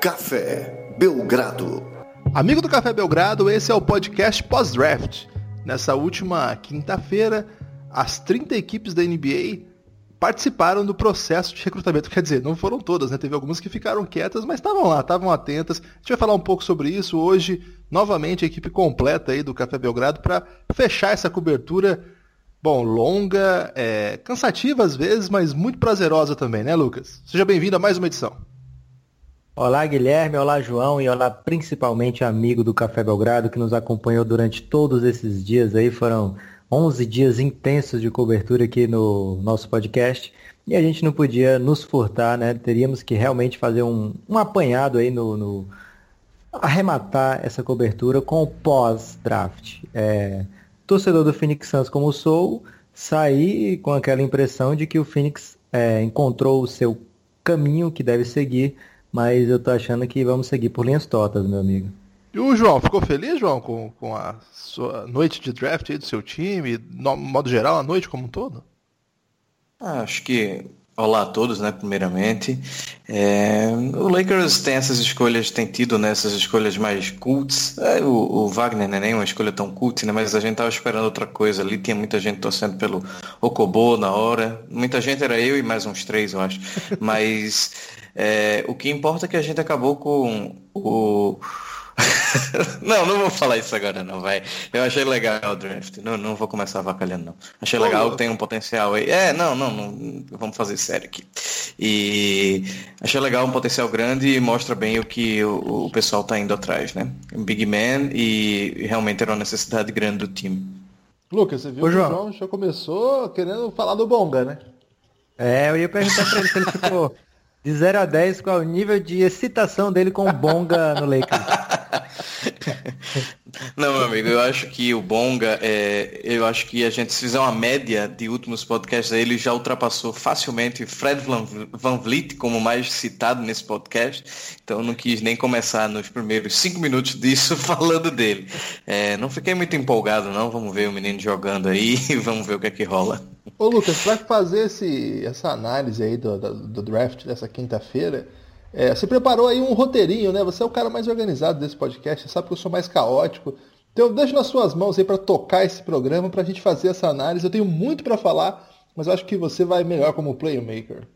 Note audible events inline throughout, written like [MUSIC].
Café Belgrado. Amigo do Café Belgrado, esse é o podcast pós-draft. Nessa última quinta-feira, as 30 equipes da NBA participaram do processo de recrutamento. Quer dizer, não foram todas, né? Teve algumas que ficaram quietas, mas estavam lá, estavam atentas. A gente vai falar um pouco sobre isso hoje. Novamente, a equipe completa aí do Café Belgrado para fechar essa cobertura. Bom, longa, é, cansativa às vezes, mas muito prazerosa também, né, Lucas? Seja bem-vindo a mais uma edição. Olá, Guilherme, olá, João, e olá principalmente amigo do Café Belgrado que nos acompanhou durante todos esses dias aí. Foram 11 dias intensos de cobertura aqui no nosso podcast e a gente não podia nos furtar, né? Teríamos que realmente fazer um, um apanhado aí no, no arrematar essa cobertura com o pós-draft. É, torcedor do Phoenix Suns como sou, saí com aquela impressão de que o Phoenix é, encontrou o seu caminho que deve seguir, mas eu tô achando que vamos seguir por linhas tortas, meu amigo. E o João, ficou feliz, João, com, com a sua noite de draft aí do seu time, no modo geral, a noite como um todo? Ah, acho que Olá a todos, né, primeiramente. É, o Lakers tem essas escolhas, tem tido né, essas escolhas mais cults. É, o, o, Wagner não é nem uma escolha tão cult, né, mas a gente tava esperando outra coisa ali. Tinha muita gente torcendo pelo Okobo na hora. Muita gente era eu e mais uns três, eu acho. [LAUGHS] Mas é, o que importa é que a gente acabou com o [LAUGHS] não, não vou falar isso agora não, vai. Eu achei legal o draft. Não, não vou começar avacalhando, não. Achei legal, tem um potencial aí. É, não, não, não, vamos fazer sério aqui. E achei legal um potencial grande e mostra bem o que o, o pessoal tá indo atrás, né? Um big man e realmente era uma necessidade grande do time. Lucas, você viu Ô, que João. o João já começou querendo falar do Bonga, né? É, eu ia perguntar pra ele se ele ficou [LAUGHS] de 0 a 10 qual é o nível de excitação dele com o Bonga no Lakers. [LAUGHS] Não, meu amigo, eu acho que o Bonga, é, eu acho que a gente, se fizer uma média de últimos podcasts, ele já ultrapassou facilmente Fred Van Vliet como mais citado nesse podcast. Então não quis nem começar nos primeiros cinco minutos disso [LAUGHS] falando dele. É, não fiquei muito empolgado, não. Vamos ver o menino jogando aí [LAUGHS] e vamos ver o que é que rola. Ô Lucas, vai fazer esse, essa análise aí do, do, do draft dessa quinta-feira. É, você preparou aí um roteirinho, né? Você é o cara mais organizado desse podcast, você sabe que eu sou mais caótico. Então deixo nas suas mãos aí para tocar esse programa, para a gente fazer essa análise. Eu tenho muito para falar, mas acho que você vai melhor como playmaker.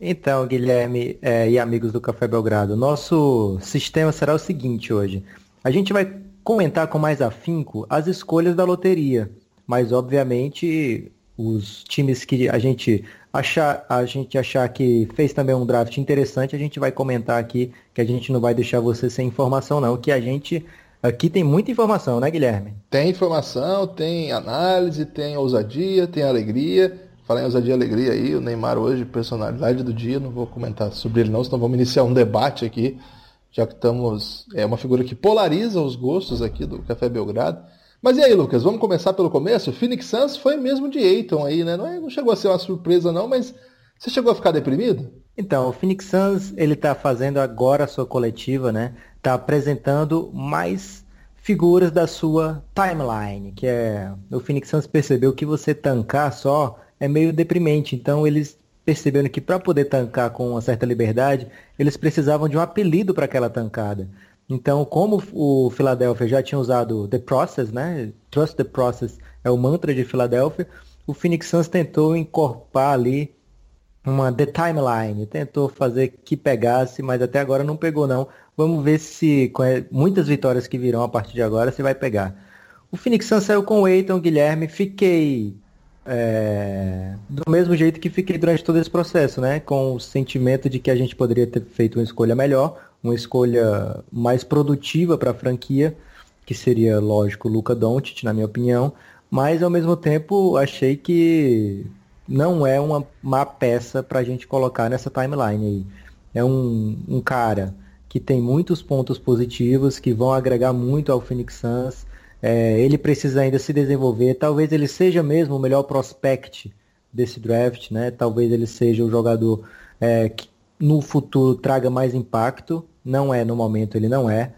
Então, Guilherme é, e amigos do Café Belgrado, nosso sistema será o seguinte hoje. A gente vai comentar com mais afinco as escolhas da loteria, mas obviamente os times que a gente achar, a gente achar que fez também um draft interessante, a gente vai comentar aqui que a gente não vai deixar você sem informação não, que a gente aqui tem muita informação, né, Guilherme? Tem informação, tem análise, tem ousadia, tem alegria. Falar em ousadia e alegria aí, o Neymar hoje, personalidade do dia, não vou comentar sobre ele não, senão vamos iniciar um debate aqui, já que estamos, é uma figura que polariza os gostos aqui do Café Belgrado. Mas e aí, Lucas, vamos começar pelo começo? Phoenix Suns foi mesmo de Aiton aí, né? Não, é, não chegou a ser uma surpresa não, mas você chegou a ficar deprimido? Então, o Phoenix Suns, ele tá fazendo agora a sua coletiva, né? Tá apresentando mais figuras da sua timeline, que é... O Phoenix Suns percebeu que você tancar só é meio deprimente, então eles perceberam que para poder tancar com uma certa liberdade, eles precisavam de um apelido para aquela tancada. Então, como o Philadelphia já tinha usado The Process, né? Trust the Process é o mantra de Philadelphia, o Phoenix Suns tentou incorporar ali uma The Timeline, tentou fazer que pegasse, mas até agora não pegou não. Vamos ver se com muitas vitórias que virão a partir de agora, se vai pegar. O Phoenix Suns saiu com o Eiton, Guilherme, fiquei é, do mesmo jeito que fiquei durante todo esse processo, né? Com o sentimento de que a gente poderia ter feito uma escolha melhor, uma escolha mais produtiva para a franquia, que seria, lógico, o Luca Doncic, na minha opinião, mas ao mesmo tempo achei que não é uma má peça para a gente colocar nessa timeline aí. É um, um cara que tem muitos pontos positivos, que vão agregar muito ao Phoenix Suns. É, ele precisa ainda se desenvolver. Talvez ele seja mesmo o melhor prospect desse draft, né? Talvez ele seja o jogador é, que no futuro traga mais impacto. Não é no momento, ele não é.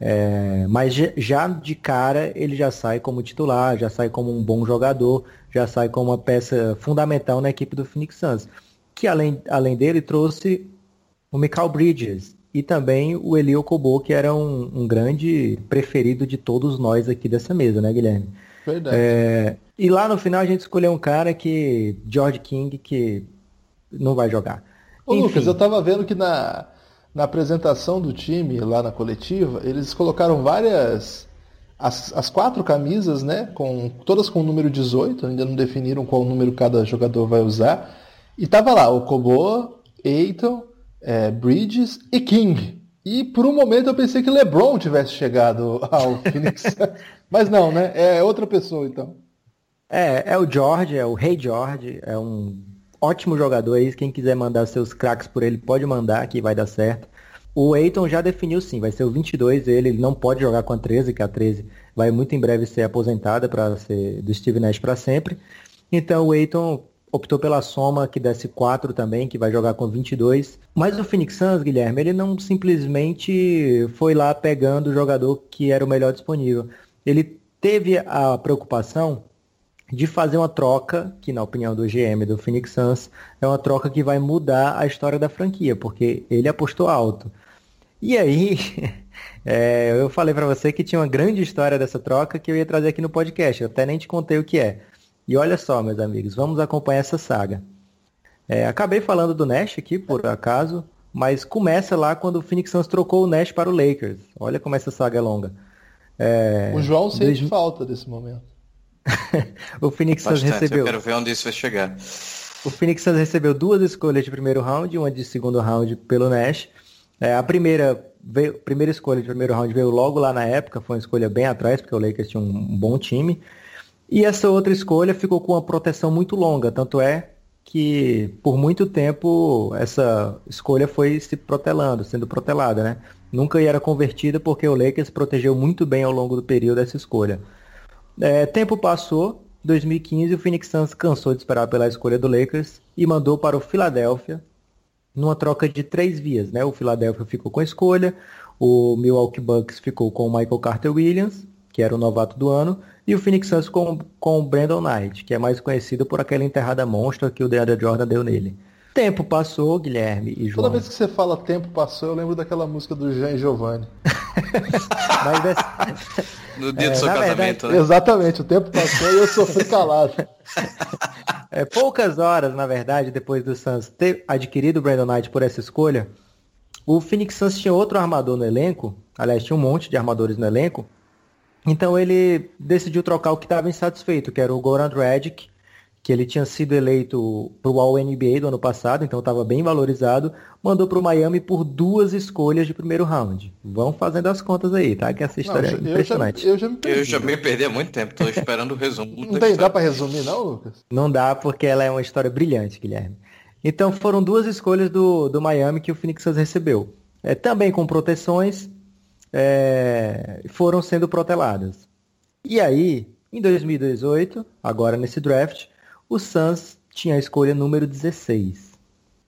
é. mas já de cara ele já sai como titular, já sai como um bom jogador, já sai como uma peça fundamental na equipe do Phoenix Suns. Que além, além dele trouxe o Michael Bridges. e também o Eli Okobo, que era um, um, grande preferido de todos nós aqui dessa mesa, né, Guilherme? Verdade. É, e lá no final a gente escolheu um cara que. George King, que não vai jogar. Ô, Enfim. Lucas, eu tava vendo que na, na apresentação do time lá na coletiva, eles colocaram várias. As, as quatro camisas, né? Com, todas com o número 18, ainda não definiram qual número cada jogador vai usar. E tava lá, o Kobo, Eiton, é, Bridges e King. E por um momento eu pensei que LeBron tivesse chegado [LAUGHS] ao Phoenix. [LAUGHS] Mas não, né? É outra pessoa então. É, é o George, é o Rei George, é um ótimo jogador aí. Quem quiser mandar seus craques por ele, pode mandar que vai dar certo. O Eiton já definiu sim, vai ser o 22 ele, ele não pode jogar com a 13, que a 13 vai muito em breve ser aposentada para ser do Steve Nash para sempre. Então o Eiton optou pela soma que desce 4 também, que vai jogar com 22. Mas o Phoenix Suns, Guilherme, ele não simplesmente foi lá pegando o jogador que era o melhor disponível. Ele teve a preocupação de fazer uma troca, que na opinião do GM do Phoenix Suns, é uma troca que vai mudar a história da franquia, porque ele apostou alto. E aí, [LAUGHS] é, eu falei para você que tinha uma grande história dessa troca que eu ia trazer aqui no podcast, eu até nem te contei o que é. E olha só, meus amigos, vamos acompanhar essa saga. É, acabei falando do Nash aqui, por acaso, mas começa lá quando o Phoenix Suns trocou o Nash para o Lakers. Olha como essa saga é longa. É, o João sente falta desse momento. [LAUGHS] o Phoenix Suns recebeu. Eu quero ver onde isso vai chegar. O Phoenix Suns recebeu duas escolhas de primeiro round e uma de segundo round pelo Nash. É, a primeira, veio, primeira escolha de primeiro round veio logo lá na época, foi uma escolha bem atrás, porque o Lakers tinha um bom time. E essa outra escolha ficou com uma proteção muito longa, tanto é que por muito tempo essa escolha foi se protelando, sendo protelada, né? Nunca era convertida porque o Lakers protegeu muito bem ao longo do período essa escolha. É, tempo passou, 2015 o Phoenix Suns cansou de esperar pela escolha do Lakers e mandou para o Philadelphia numa troca de três vias, né? O Philadelphia ficou com a escolha, o Milwaukee Bucks ficou com o Michael Carter Williams, que era o novato do ano, e o Phoenix Suns com, com o Brandon Knight, que é mais conhecido por aquela enterrada monstra que o DeAndre Jordan deu nele. Tempo passou, Guilherme e João. Toda vez que você fala tempo passou, eu lembro daquela música do Jean Giovanni. [LAUGHS] Mas dessa... [LAUGHS] No dia é, do seu casamento, verdade, né? Exatamente, o tempo passou e eu sofri calado. É, poucas horas, na verdade, depois do Suns ter adquirido o Brandon Knight por essa escolha, o Phoenix Suns tinha outro armador no elenco, aliás, tinha um monte de armadores no elenco, então ele decidiu trocar o que estava insatisfeito, que era o Goran Dragic, que ele tinha sido eleito para o All-NBA do ano passado, então estava bem valorizado, mandou para o Miami por duas escolhas de primeiro round. Vão fazendo as contas aí, tá? Que essa história não, é impressionante. Eu já, eu já, me perdi. Eu já me perdi há muito tempo, estou esperando o resumo. Não tem, dá para resumir não, Lucas? Não dá, porque ela é uma história brilhante, Guilherme. Então foram duas escolhas do, do Miami que o Phoenix recebeu. É, também com proteções, é, foram sendo proteladas. E aí, em 2018, agora nesse draft, o Suns tinha a escolha número 16.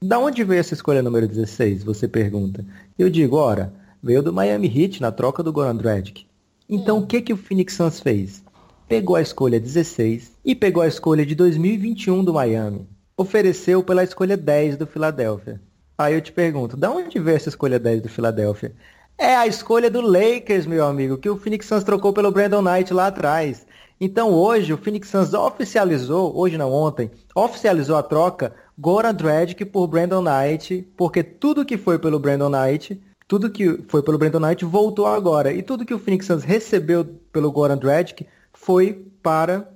Da onde veio essa escolha número 16? Você pergunta. Eu digo, ora, veio do Miami Heat na troca do Goran Dragic. Então o que, que o Phoenix Suns fez? Pegou a escolha 16 e pegou a escolha de 2021 do Miami. Ofereceu pela escolha 10 do Philadelphia. Aí eu te pergunto, da onde veio essa escolha 10 do Philadelphia? É a escolha do Lakers, meu amigo, que o Phoenix Suns trocou pelo Brandon Knight lá atrás. Então hoje o Phoenix Suns oficializou, hoje não ontem, oficializou a troca Goran Dragic por Brandon Knight, porque tudo que foi pelo Brandon Knight, tudo que foi pelo Brandon Knight voltou agora. E tudo que o Phoenix Suns recebeu pelo Goran Dragic foi para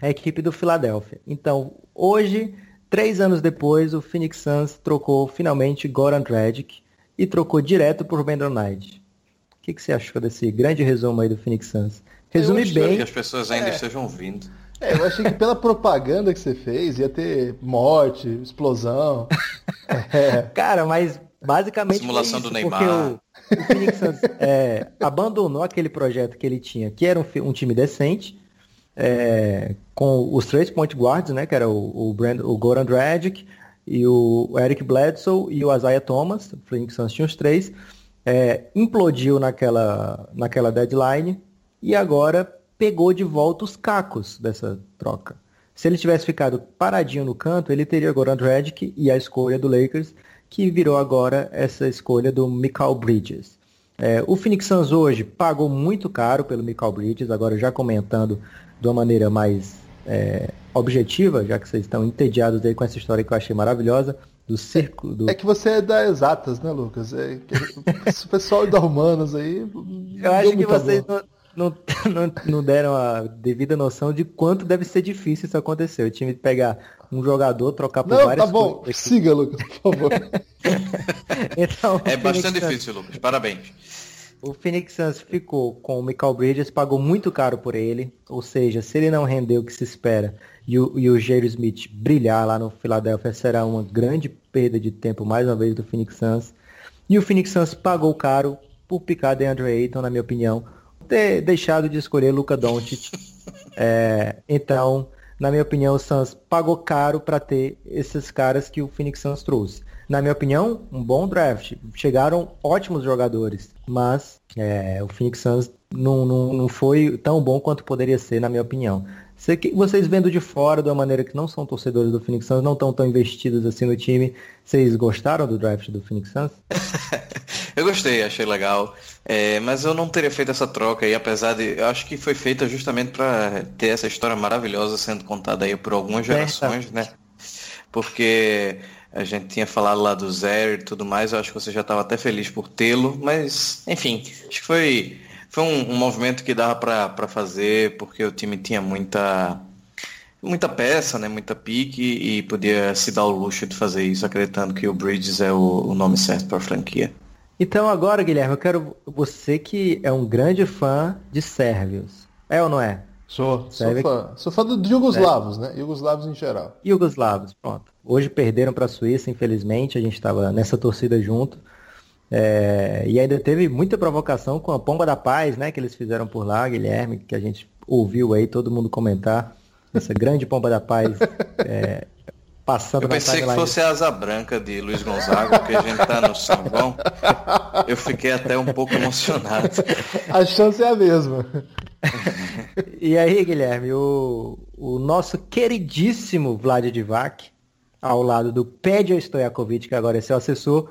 a equipe do Philadelphia. Então hoje, três anos depois, o Phoenix Suns trocou finalmente Goran Dragic e trocou direto por Brandon Knight. O que, que você achou desse grande resumo aí do Phoenix Suns? Resume bem. que as pessoas ainda é. estejam ouvindo. É, eu achei que pela propaganda que você fez ia ter morte, explosão. [LAUGHS] é. Cara, mas basicamente. Simulação isso, do Neymar. O Phoenix Suns é, abandonou aquele projeto que ele tinha, que era um, um time decente, é, com os três point guards, né? Que era o, o, Brand, o Goran Dragic, e o Eric Bledsoe e o Isaiah Thomas, o Phoenix Suns tinha os três, é, implodiu naquela, naquela deadline e agora pegou de volta os cacos dessa troca. Se ele tivesse ficado paradinho no canto, ele teria agora o Dragic e a escolha do Lakers, que virou agora essa escolha do Michael Bridges. É, o Phoenix Suns hoje pagou muito caro pelo Michael Bridges, agora já comentando de uma maneira mais é, objetiva, já que vocês estão entediados aí com essa história que eu achei maravilhosa, do círculo. Do... É que você é da exatas, né, Lucas? É o [LAUGHS] pessoal da humanas aí. Eu acho que vocês não, não, [COUGHS] não, não, deram a devida noção de quanto deve ser difícil isso acontecer. O time pegar um jogador, trocar por não, várias tá bom. Coisas. Siga, Lucas, por favor. [LAUGHS] então, é bastante difícil, Lucas. Parabéns. O Phoenix Suns ficou com o Michael Bridges, pagou muito caro por ele. Ou seja, se ele não render o que se espera e o, e o Smith brilhar lá no Philadelphia, será uma grande perda de tempo, mais uma vez, do Phoenix Suns. E o Phoenix Suns pagou caro por picar DeAndre Ayton, na minha opinião, ter deixado de escolher Luca Doncic. [LAUGHS] É, então, na minha opinião, o Suns pagou caro para ter esses caras que o Phoenix Suns trouxe na minha opinião, um bom draft. Chegaram ótimos jogadores, mas é, o Phoenix Suns não, não, não foi tão bom quanto poderia ser, na minha opinião. Vocês vendo de fora, de uma maneira que não são torcedores do Phoenix Suns, não estão tão investidos assim no time, vocês gostaram do draft do Phoenix Suns? [LAUGHS] eu gostei, achei legal. É, mas eu não teria feito essa troca aí, apesar de. Eu acho que foi feita justamente para ter essa história maravilhosa sendo contada aí por algumas gerações, né? Porque a gente tinha falado lá do zero e tudo mais, eu acho que você já estava até feliz por tê-lo, mas enfim, acho que foi, foi um, um movimento que dava para fazer, porque o time tinha muita muita peça, né, muita pique e podia se dar o luxo de fazer isso, acreditando que o Bridges é o, o nome certo para a franquia. Então agora, Guilherme, eu quero você que é um grande fã de sérvios. É ou não é? Sou, sou fã. Sou fã do, de Yugoslavos, né? Yugoslavos em geral. Yugoslavos, pronto. Hoje perderam para a Suíça, infelizmente. A gente estava nessa torcida junto. É, e ainda teve muita provocação com a Pomba da Paz, né? Que eles fizeram por lá, Guilherme, que a gente ouviu aí todo mundo comentar. Essa grande Pomba da Paz [LAUGHS] é, passando Eu pensei que fosse a asa branca de Luiz Gonzaga, porque a gente tá no São João. Eu fiquei até um pouco emocionado. A chance é a mesma. e aí, Guilherme, o, o nosso queridíssimo Vlad Divac, ao lado do Pedro Stojakovic, que agora é seu assessor,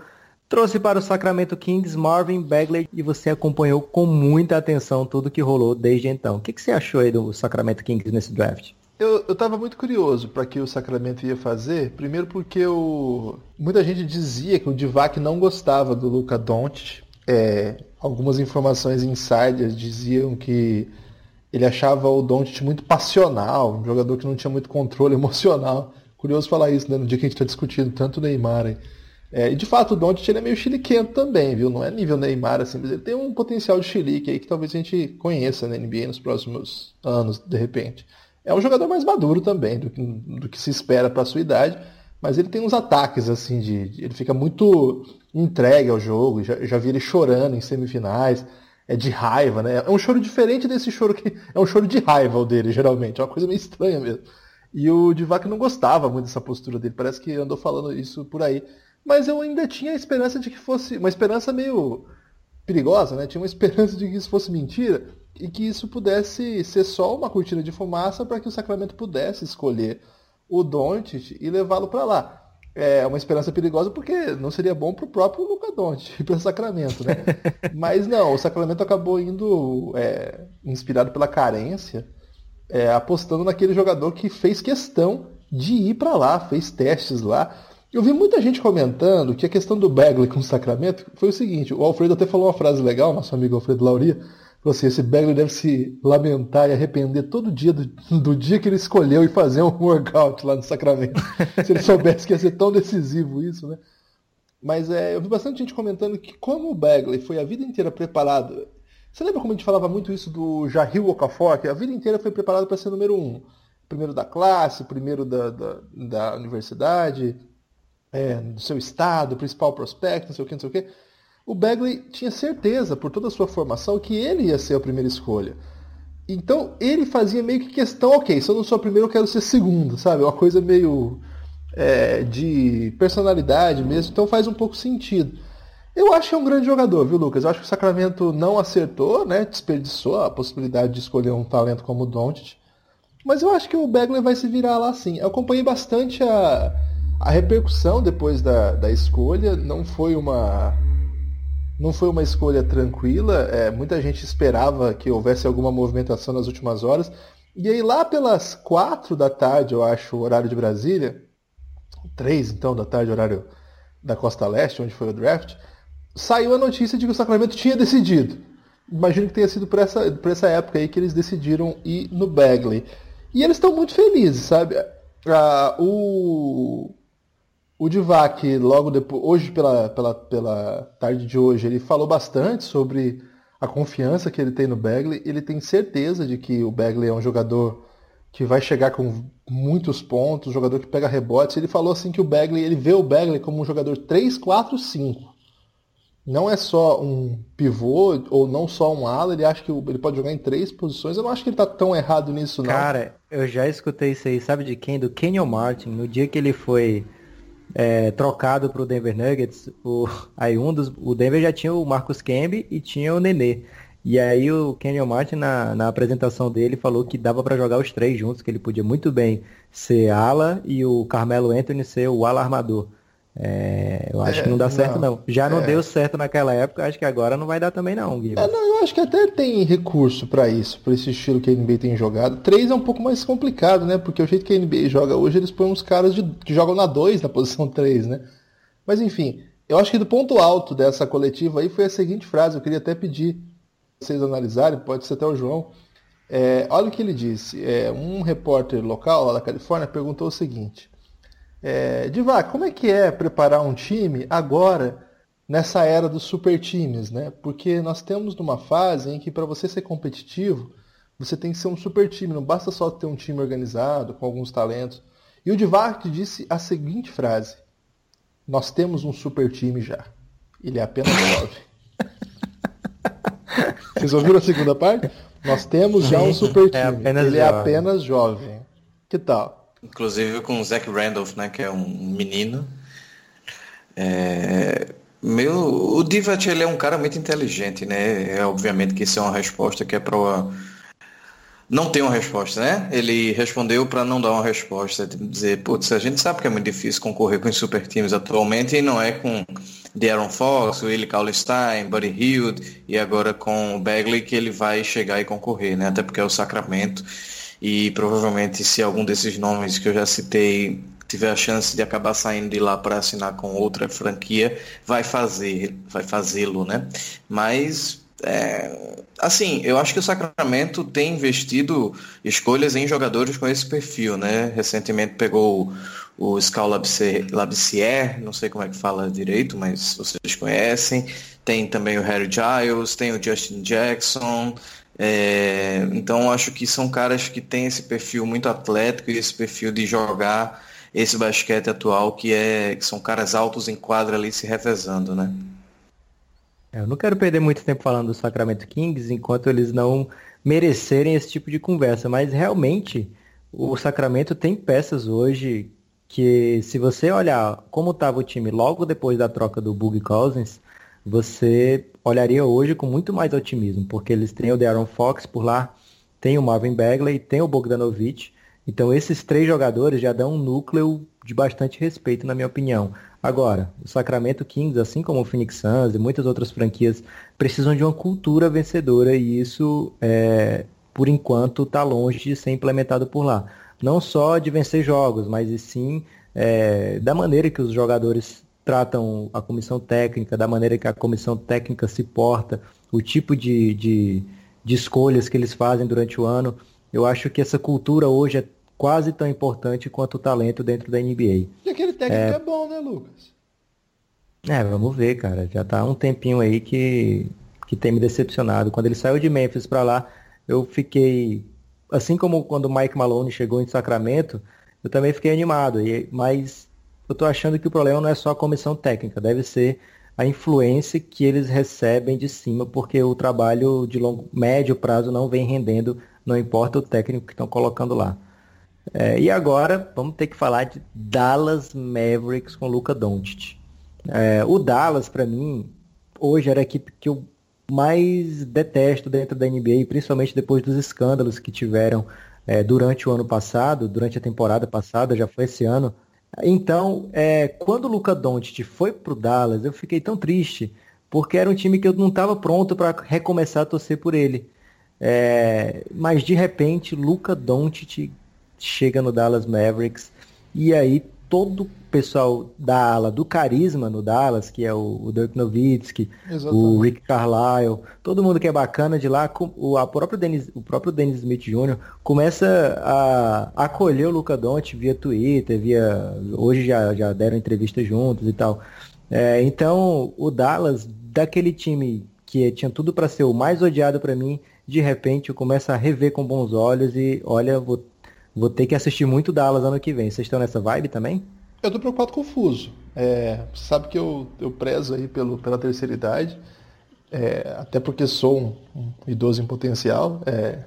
trouxe para o Sacramento Kings Marvin Bagley e você acompanhou com muita atenção tudo que rolou desde então. O que, que você achou aí do Sacramento Kings nesse draft? Eu, eu tava muito curioso para que o Sacramento ia fazer. Primeiro porque o, muita gente dizia que o Divac não gostava do Luca Doncic. É, algumas informações insiders diziam que ele achava o Doncic muito passional, um jogador que não tinha muito controle [LAUGHS] emocional. Curioso falar isso, né? No dia que a gente está discutindo tanto o Neymar aí. É, e de fato o Doncic é meio chiliquento também, viu? Não é nível Neymar assim, mas ele tem um potencial de chilique aí que talvez a gente conheça na NBA nos próximos anos, de repente. É um jogador mais maduro também do que, do que se espera para sua idade, mas ele tem uns ataques assim de, de, ele fica muito entregue ao jogo, já, já vi ele chorando em semifinais, é de raiva, né? É um choro diferente desse choro que é um choro de raiva o dele geralmente, é uma coisa meio estranha mesmo. E o Divac não gostava muito dessa postura dele, parece que andou falando isso por aí. Mas eu ainda tinha a esperança de que fosse uma esperança meio perigosa, né? Tinha uma esperança de que isso fosse mentira e que isso pudesse ser só uma cortina de fumaça para que o Sacramento pudesse escolher o Doncic e levá-lo para lá. É uma esperança perigosa porque não seria bom para o próprio Luca Doncic [LAUGHS] e para Sacramento, né? [LAUGHS] Mas não, o Sacramento acabou indo é, inspirado pela carência, é, apostando naquele jogador que fez questão de ir para lá, fez testes lá. Eu vi muita gente comentando que a questão do Bagley com o Sacramento foi o seguinte, o Alfredo até falou uma frase legal, nosso amigo Alfredo Lauria, Falou assim, esse Bagley deve se lamentar e arrepender todo dia do, do dia que ele escolheu e fazer um workout lá no Sacramento. se ele soubesse que ia ser tão decisivo isso, né? Mas é, eu vi bastante gente comentando que como o Bagley foi a vida inteira preparado. Você lembra como a gente falava muito isso do Jahil Okafor, que a vida inteira foi preparado para ser número um? Primeiro da classe, primeiro da, da, da universidade, é, do seu estado, principal prospecto, não sei o que, não sei o que o Bagley tinha certeza, por toda a sua formação, que ele ia ser a primeira escolha. Então ele fazia meio que questão, ok, se eu não sou a primeira, eu quero ser segundo, sabe? Uma coisa meio é, de personalidade mesmo, então faz um pouco sentido. Eu acho que é um grande jogador, viu, Lucas? Eu acho que o Sacramento não acertou, né? Desperdiçou a possibilidade de escolher um talento como o Doncic. Mas eu acho que o Bagley vai se virar lá sim. Eu acompanhei bastante a, a repercussão depois da, da escolha não foi uma não foi uma escolha tranquila. É, muita gente esperava que houvesse alguma movimentação nas últimas horas. E aí lá pelas quatro da tarde, eu acho, horário de Brasília, três então da tarde, horário da Costa Leste, onde foi o draft, saiu a notícia de que o Sacramento tinha decidido. Imagino que tenha sido por essa, por essa época aí que eles decidiram ir no Bagley. E eles estão muito felizes, sabe? Ah, o, o Divac, logo depois, hoje pela, pela, pela tarde de hoje, ele falou bastante sobre a confiança que ele tem no Bagley. Ele tem certeza de que o Bagley é um jogador que vai chegar com muitos pontos, um jogador que pega rebotes. Ele falou assim que o Bagley, ele vê o Bagley como um jogador 3, 4, 5. Não é só um pivô ou não só um ala, ele acha que ele pode jogar em três posições. Eu não acho que ele tá tão errado nisso, não. Cara, eu já escutei isso aí, sabe de quem? Do Kenyon Martin, no dia que ele foi é, trocado para o Denver Nuggets, o, aí um dos, o Denver já tinha o Marcus Camby e tinha o Nenê. E aí o Kenyon Martin, na, na apresentação dele, falou que dava para jogar os três juntos, que ele podia muito bem ser ala e o Carmelo Anthony ser o ala armador. É, eu acho é, que não dá certo não. não. Já não é. deu certo naquela época, acho que agora não vai dar também não, Gui. É, não, eu acho que até tem recurso para isso, para esse estilo que a NBA tem jogado. Três é um pouco mais complicado, né? Porque o jeito que a NBA joga hoje, eles põem uns caras de, que jogam na 2 na posição 3, né? Mas enfim, eu acho que do ponto alto dessa coletiva aí foi a seguinte frase, eu queria até pedir vocês analisarem, pode ser até o João. É, olha o que ele disse. É, um repórter local lá da Califórnia perguntou o seguinte. É, como é que é preparar um time agora nessa era dos super times, né? Porque nós temos numa fase em que para você ser competitivo, você tem que ser um super time, não basta só ter um time organizado com alguns talentos. E o Divac disse a seguinte frase: Nós temos um super time já. Ele é apenas jovem. [LAUGHS] Vocês ouviram a segunda parte? Nós temos já um super é time. É Ele jovem. é apenas jovem. Que tal? Inclusive com o Zach Randolph, né, que é um menino. É, meu, o Divat ele é um cara muito inteligente, né? É obviamente que isso é uma resposta que é para não tem uma resposta, né? Ele respondeu para não dar uma resposta, dizer, putz, a gente sabe que é muito difícil concorrer com os super times atualmente e não é com De'Aaron Fox, Willie Cauley-Stein, Buddy Hield e agora com o Bagley que ele vai chegar e concorrer, né? Até porque é o Sacramento e provavelmente se algum desses nomes que eu já citei tiver a chance de acabar saindo de lá para assinar com outra franquia, vai fazer, vai fazê-lo, né? Mas é, assim, eu acho que o Sacramento tem investido escolhas em jogadores com esse perfil, né? Recentemente pegou o, Scal Labissière, não sei como é que fala direito, mas vocês conhecem. Tem também o Harry Giles, tem o Justin Jackson, é, então acho que são caras que têm esse perfil muito atlético e esse perfil de jogar esse basquete atual que é que são caras altos em quadra ali se revezando, né? É, eu não quero perder muito tempo falando do Sacramento Kings enquanto eles não merecerem esse tipo de conversa, mas realmente o Sacramento tem peças hoje que se você olhar como estava o time logo depois da troca do Bug Cousins, você olharia hoje com muito mais otimismo, porque eles têm o De'Aaron Fox por lá, tem o Marvin Bagley, tem o Bogdanovich. Então esses três jogadores já dão um núcleo de bastante respeito, na minha opinião. Agora, o Sacramento Kings, assim como o Phoenix Suns e muitas outras franquias, precisam de uma cultura vencedora e isso, é, por enquanto, está longe de ser implementado por lá. Não só de vencer jogos, mas e sim é, da maneira que os jogadores tratam a comissão técnica, da maneira que a comissão técnica se porta, o tipo de, de, de escolhas que eles fazem durante o ano. Eu acho que essa cultura hoje é quase tão importante quanto o talento dentro da NBA. E aquele técnico é, é bom, né, Lucas? É, vamos ver, cara. Já tá um tempinho aí que, que tem me decepcionado. Quando ele saiu de Memphis para lá, eu fiquei. Assim como quando o Mike Malone chegou em Sacramento, eu também fiquei animado. E, mas eu estou achando que o problema não é só a comissão técnica, deve ser a influência que eles recebem de cima, porque o trabalho de longo, médio prazo não vem rendendo, não importa o técnico que estão colocando lá. É, e agora vamos ter que falar de Dallas Mavericks com Luca Doncic. É, o Dallas, para mim, hoje era a equipe que eu mais detesto dentro da NBA, principalmente depois dos escândalos que tiveram é, durante o ano passado, durante a temporada passada, já foi esse ano, Então, é, quando o Luca Doncic foi pro Dallas, eu fiquei tão triste, porque era um time que eu não estava pronto para recomeçar a torcer por ele. É, mas de repente, Luca Doncic chega no Dallas Mavericks e aí todo pessoal da ala do carisma no Dallas, que é o, o Dirk Nowitzki, Exatamente. o Rick Carlisle, todo mundo que é bacana de lá, o, a próprio Dennis, o próprio Dennis Smith Jr. começa a, acolher o Luca Doncic via Twitter, via hoje já, já deram entrevistas juntos e tal. É, então o Dallas daquele time que tinha tudo para ser o mais odiado para mim, de repente eu começo a rever com bons olhos e olha, vou Vou ter que assistir muito Dallas ano que vem. Vocês estão nessa vibe também? Eu tô preocupado confuso. É, sabe que eu, eu prezo aí pelo, pela terceira idade, é, até porque sou um, um, idoso em potencial. É,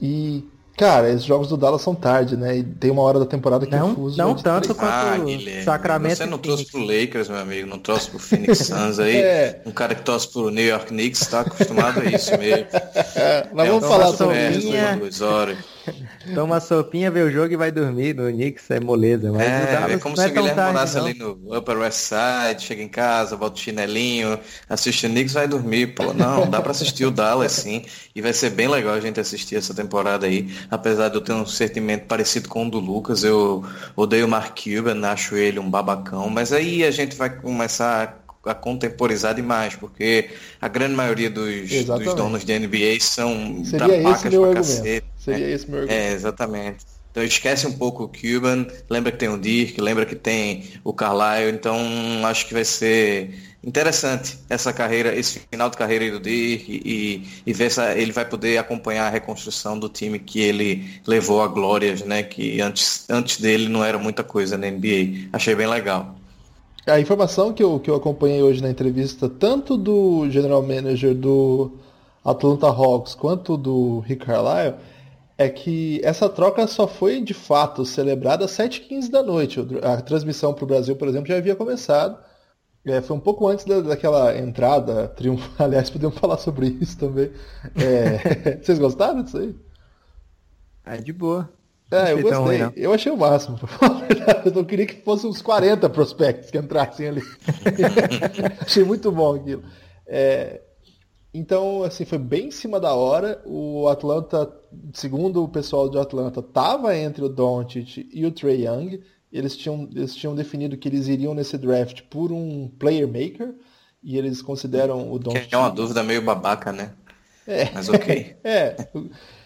e Cara, esses jogos do Dallas são tarde, né? E tem uma hora da temporada que não, o fuso. Não tanto quanto ah, Sacramento. Você não trouxe pro Lakers, meu amigo, não trouxe pro Phoenix [LAUGHS] Suns aí. é. Um cara que torce pro New York Knicks tá acostumado a isso mesmo. [LAUGHS] É, mas é vamos falar sobre isso. [LAUGHS] Toma sopinha, vê o jogo e vai dormir. No Knicks é moleza. Mas é, é como se o Guilherme morasse ali no Upper West Side, chega em casa, volta o chinelinho, assiste o Knicks vai dormir. Pô, não, dá pra assistir o Dallas sim. E vai ser bem legal a gente assistir essa temporada aí. Apesar de eu ter um sentimento parecido com o do Lucas, eu odeio o Mark Cuban, acho ele um babacão. Mas aí a gente vai começar a contemporizar demais, porque a grande maioria dos, dos donos de NBA são Seria meu argumento. Cacete, Seria né? esse meu argumento. É, exatamente. Então esquece um pouco o Cuban, lembra que tem o Dirk, lembra que tem o Carlisle, então acho que vai ser interessante essa carreira, esse final de carreira do Dirk e, e ver se ele vai poder acompanhar a reconstrução do time que ele levou a glórias, né? Que antes, antes dele não era muita coisa na NBA. Achei bem legal. A informação que eu, que eu acompanhei hoje na entrevista, tanto do general manager do Atlanta Hawks quanto do Rick Carlisle, é que essa troca só foi de fato celebrada às 7h15 da noite. A transmissão para o Brasil, por exemplo, já havia começado. É, foi um pouco antes da, daquela entrada triunfal. [LAUGHS] Aliás, podemos falar sobre isso também. É... [LAUGHS] Vocês gostaram disso aí? É de boa. É, eu gostei. Ruim, eu achei o máximo. [LAUGHS] Eu não queria que fossem uns 40 prospectos que entrassem ali. achei muito bom aquilo. É, então, assim, foi bem em cima da hora. O Atlanta, segundo o pessoal de Atlanta, estava entre o Doncic e o Trey Young. Eles tinham, eles tinham definido que eles iriam nesse draft por um player maker. E eles consideram o Doncic... Que é uma dúvida meio babaca, né? É. Mas ok. [LAUGHS] é.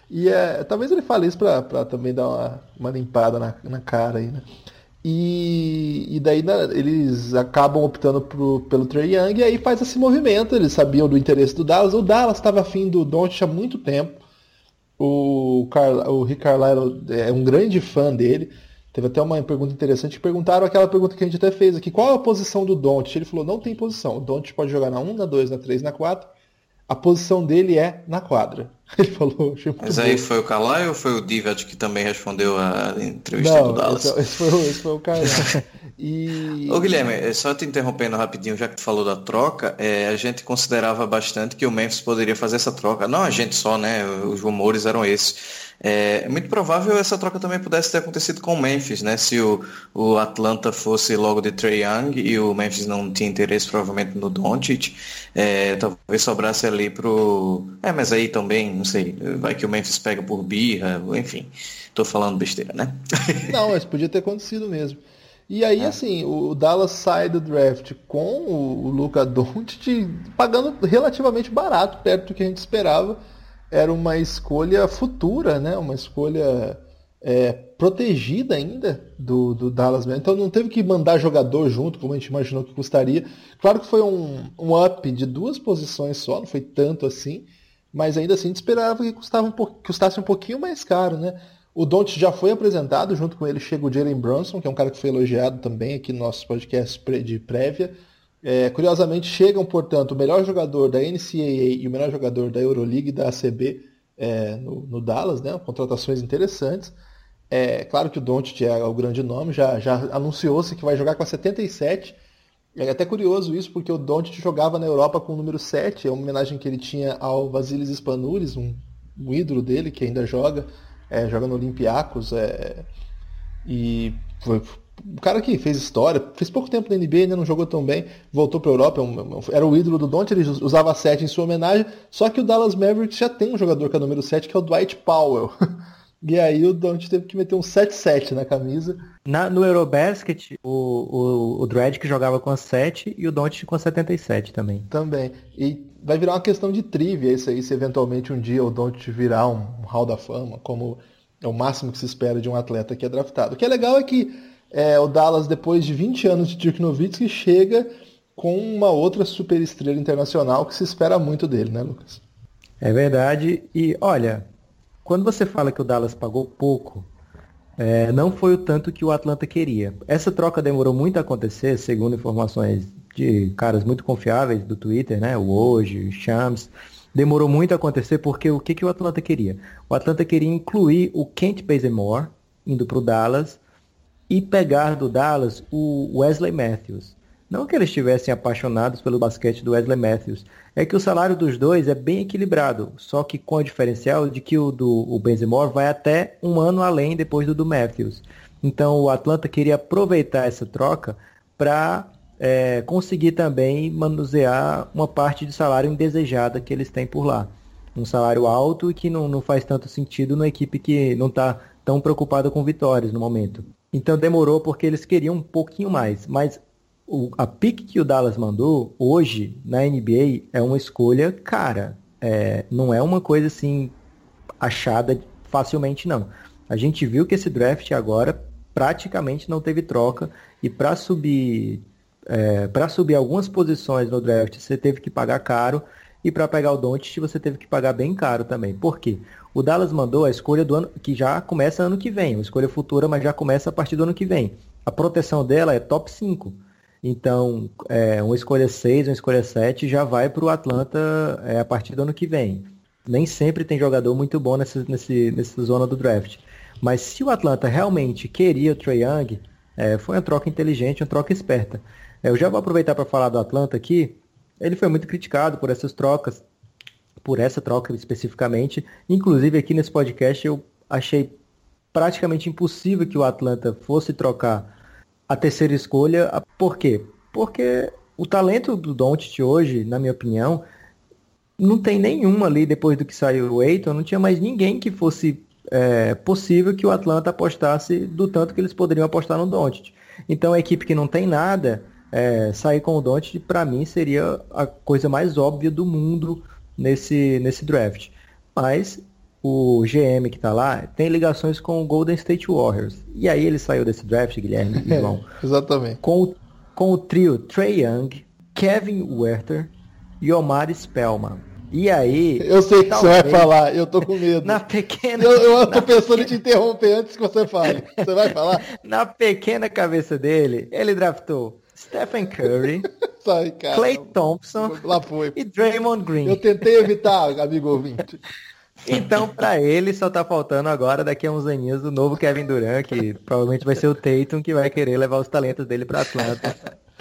E é, talvez ele fale isso para também dar uma, uma limpada na, na, cara aí, né? E, e daí né, eles acabam optando pro, pelo Trey Young e aí faz esse movimento. Eles sabiam do interesse do Dallas. O Dallas estava afim do Doncic há muito tempo. O, Carl, o Rick Carlisle é um grande fã dele. Teve até uma pergunta interessante. Perguntaram aquela pergunta que a gente até fez aqui. Qual a posição do Doncic? Ele falou, não tem posição. O Doncic pode jogar na 1, na 2, na 3, na 4 a posição dele é na quadra. [LAUGHS] Ele falou. Mas aí foi o Calai ou foi o Divat que também respondeu a entrevista Não, do Dallas? Esse, esse, foi, esse foi o Calai. [LAUGHS] e... Ô Guilherme, é, só te interrompendo rapidinho, já que tu falou da troca, é, a gente considerava bastante que o Memphis poderia fazer essa troca. Não a gente só, né? Os rumores eram esses. É, muito provável essa troca também pudesse ter acontecido com o Memphis, né? Se o, o Atlanta fosse logo de Trey Young e o Memphis não tinha interesse provavelmente no Doncic, é, talvez sobrasse ali pro... É, mas aí também, não sei, vai que o Memphis pega por birra, enfim. Tô falando besteira, né? [LAUGHS] Não, mas podia ter acontecido mesmo. E aí, é. assim, o Dallas sai do draft com o Luca Doncic pagando relativamente barato, perto do que a gente esperava era uma escolha futura, né? uma escolha é, protegida ainda do, do Dallas. Então não teve que mandar jogador junto, como a gente imaginou que custaria. Claro que foi um, um up de duas posições só, não foi tanto assim, mas ainda assim a gente esperava que custava um custasse um pouquinho mais caro. Né? O Don't já foi apresentado, junto com ele chega o Jalen Brunson, que é um cara que foi elogiado também aqui no nosso podcast de prévia. É, curiosamente, chegam, portanto, o melhor jogador da NCAA e o melhor jogador da Euroleague e da ACB é, no, no, Dallas, né? Contratações interessantes. É claro que o Doncic é o grande nome, já, já anunciou-se que vai jogar com a 77. É até curioso isso, porque o Doncic jogava na Europa com o número 7, é uma homenagem que ele tinha ao Vasilis Spanoulis, um, um ídolo dele que ainda joga, é, joga no Olympiacos, é, e foi, um cara que fez história, fez pouco tempo na NBA, ainda não jogou tão bem, voltou para a Europa, é era o ídolo do Don't, ele usava 7 em sua homenagem, só que o Dallas Mavericks já tem um jogador que é o número 7, que é o Dwight Powell. [LAUGHS] E aí o Don't teve que meter um 7-7 na camisa. Na, no Eurobasket, o, o, o Dredd que jogava com a 7 e o Don't com a 77 também. Também. E vai virar uma questão de trivia isso aí, se eventualmente um dia o Don't virar um, um Hall da Fama, como é o máximo que se espera de um atleta que é draftado. O que é legal é que é, o Dallas, depois de 20 anos de Dirk Nowitzki, chega com uma outra superestrela internacional que se espera muito dele, né, Lucas? É verdade. E olha, quando você fala que o Dallas pagou pouco, é, não foi o tanto que o Atlanta queria. Essa troca demorou muito a acontecer, segundo informações de caras muito confiáveis do Twitter, né? O Hoje, o Shams. Demorou muito a acontecer porque o que, que o Atlanta queria? O Atlanta queria incluir o Kent Bazemore indo para o Dallas e pegar do Dallas o Wesley Matthews. Não que eles estivessem apaixonados pelo basquete do Wesley Matthews, é que o salário dos dois é bem equilibrado, só que com o diferencial de que o do o Benzemore vai até um ano além depois do do Matthews. Então o Atlanta queria aproveitar essa troca para é, conseguir também manusear uma parte de salário indesejada que eles têm por lá. Um salário alto e que não, não faz tanto sentido numa equipe que não está tão preocupada com vitórias no momento. Então demorou porque eles queriam um pouquinho mais. Mas o, a pick que o Dallas mandou hoje na NBA é uma escolha cara. É, não é uma coisa assim achada facilmente não. A gente viu que esse draft agora praticamente não teve troca e para subir é, para subir algumas posições no draft você teve que pagar caro e para pegar o Doncic você teve que pagar bem caro também. Por quê? O Dallas mandou a escolha do ano que já começa ano que vem, uma escolha futura, mas já começa a partir do ano que vem. A proteção dela é top 5. Então, é, uma escolha 6, uma escolha 7 já vai para o Atlanta é, a partir do ano que vem. Nem sempre tem jogador muito bom nessa, nessa zona do draft. Mas se o Atlanta realmente queria o Trae Young, é, foi uma troca inteligente, uma troca esperta. É, eu já vou aproveitar para falar do Atlanta aqui. Ele foi muito criticado por essas trocas, por essa troca especificamente. Inclusive aqui nesse podcast eu achei praticamente impossível que o Atlanta fosse trocar a terceira escolha. Por quê? Porque o talento do Doncic hoje, na minha opinião, não tem nenhuma ali depois do que saiu o Eiton, não tinha mais ninguém que fosse é, possível que o Atlanta apostasse do tanto que eles poderiam apostar no Doncic. Então a equipe que não tem nada, é, sair com o Doncic para mim seria a coisa mais óbvia do mundo nesse, nesse draft. Mas o GM que está lá tem ligações com o Golden State Warriors. E aí ele saiu desse draft, Guilherme e João. [LAUGHS] Exatamente. Com, com o trio Trey Young, Kevin Werther e Omar Spellman. E aí. Eu sei que talvez, você vai falar, eu tô com medo. [LAUGHS] Na pequena. Eu, eu tô pensando em te interromper antes que você fale. Você vai falar? [LAUGHS] Na pequena cabeça dele, ele draftou Stephen Curry, [LAUGHS] Sai, cara, Clay Thompson [LAUGHS] lá foi. e Draymond Green. Eu tentei evitar, amigo ouvinte. [LAUGHS] Então, para ele, só tá faltando agora, daqui a uns aninhos, o novo Kevin Durant, que provavelmente vai ser o Tatum, que vai querer levar os talentos dele para Atlanta.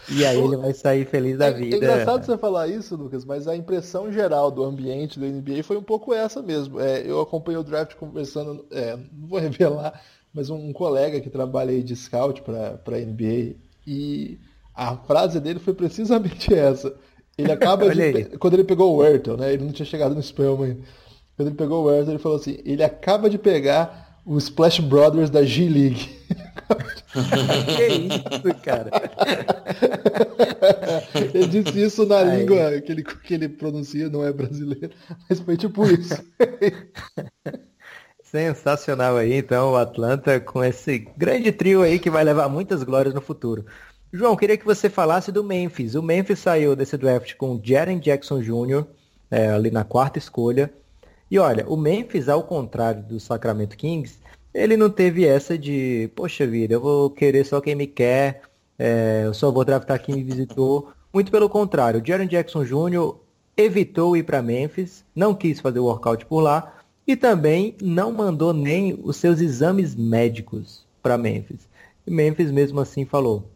E aí ele vai sair feliz da vida. É, é engraçado você falar isso, Lucas, mas a impressão geral do ambiente do NBA foi um pouco essa mesmo. É, eu acompanhei o draft conversando, é, não vou revelar, mas um, um colega que trabalha aí de scout para NBA e a frase dele foi precisamente [LAUGHS] essa. Ele acaba de. Quando ele pegou o Wurtle, né? Ele não tinha chegado no Spellman ainda. Quando ele pegou o Werther, ele falou assim: ele acaba de pegar o Splash Brothers da G-League. [LAUGHS] que isso, cara? [LAUGHS] ele disse isso na Aí. língua que ele, que ele pronuncia, não é brasileiro, mas foi tipo isso. Sensacional aí, então, o Atlanta com esse grande trio aí que vai levar muitas glórias no futuro. João, queria que você falasse do Memphis. O Memphis saiu desse draft com Jaren Jackson Jr., é, ali na quarta escolha. E olha, o Memphis, ao contrário do Sacramento Kings, ele não teve essa de, poxa vida, eu vou querer só quem me quer, é, eu só vou draftar quem me visitou. Muito pelo contrário, o Jaron Jackson Jr. evitou ir para Memphis, não quis fazer o workout por lá e também não mandou nem os seus exames médicos para Memphis. E Memphis mesmo assim falou: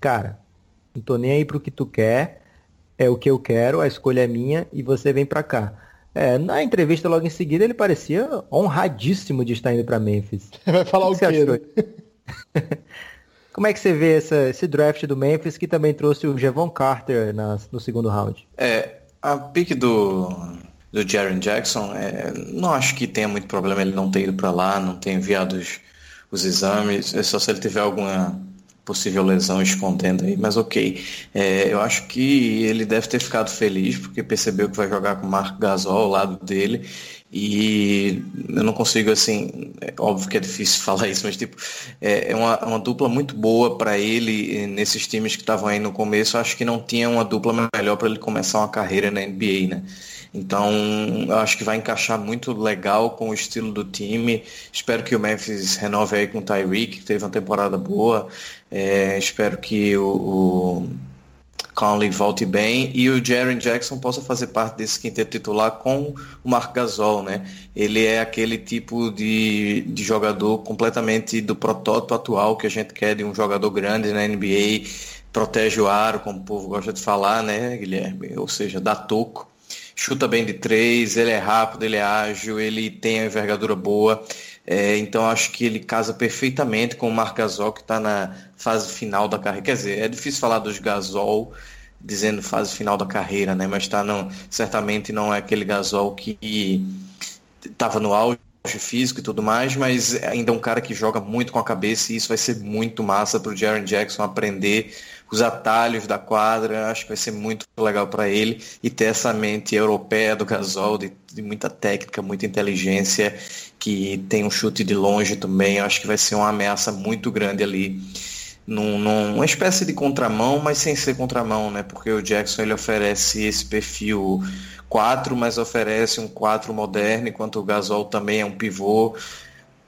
"Cara, não tô nem aí pro que tu quer, é o que eu quero, a escolha é minha e você vem para cá." É, na entrevista logo em seguida ele parecia honradíssimo de estar indo para Memphis. [LAUGHS] Vai falar o, que o quê? Né? [LAUGHS] Como é que você vê essa, esse draft do Memphis que também trouxe o Jevon Carter na, no segundo round? É, a pick do, do Jaron Jackson, é, não acho que tenha muito problema ele não ter ido para lá, não ter enviado os, os exames, é só se ele tiver alguma possível lesão escondendo aí, mas ok. É, eu acho que ele deve ter ficado feliz porque percebeu que vai jogar com o Marco Gasol ao lado dele e eu não consigo assim, é óbvio que é difícil [LAUGHS] falar isso, mas tipo, é, é uma, uma dupla muito boa para ele nesses times que estavam aí no começo. Acho que não tinha uma dupla melhor para ele começar uma carreira na NBA, né? Então, eu acho que vai encaixar muito legal com o estilo do time. Espero que o Memphis renove aí com o Tyreek, que teve uma temporada boa. É, espero que o, o Conley volte bem e o Jaron Jackson possa fazer parte desse quinteto titular com o Marc Gasol, né? Ele é aquele tipo de, de jogador completamente do protótipo atual que a gente quer de um jogador grande na NBA, protege o aro, como o povo gosta de falar, né, Guilherme? Ou seja, dá toco chuta bem de três, ele é rápido, ele é ágil, ele tem a envergadura boa. É, então acho que ele casa perfeitamente com o Marc Gasol, que está na fase final da carreira. Quer dizer, é difícil falar dos Gasol dizendo fase final da carreira, né? Mas tá não, certamente não é aquele Gasol que estava no auge físico e tudo mais, mas ainda é um cara que joga muito com a cabeça e isso vai ser muito massa para o Jaron Jackson aprender os atalhos da quadra, acho que vai ser muito legal para ele e ter essa mente europeia do Gasol, de, de, muita técnica, muita inteligência, que tem um chute de longe também, acho que vai ser uma ameaça muito grande ali. Num, numa espécie de contramão, mas sem ser contramão, né? Porque o Jackson ele oferece esse perfil 4, mas oferece um 4 moderno, enquanto o Gasol também é um pivô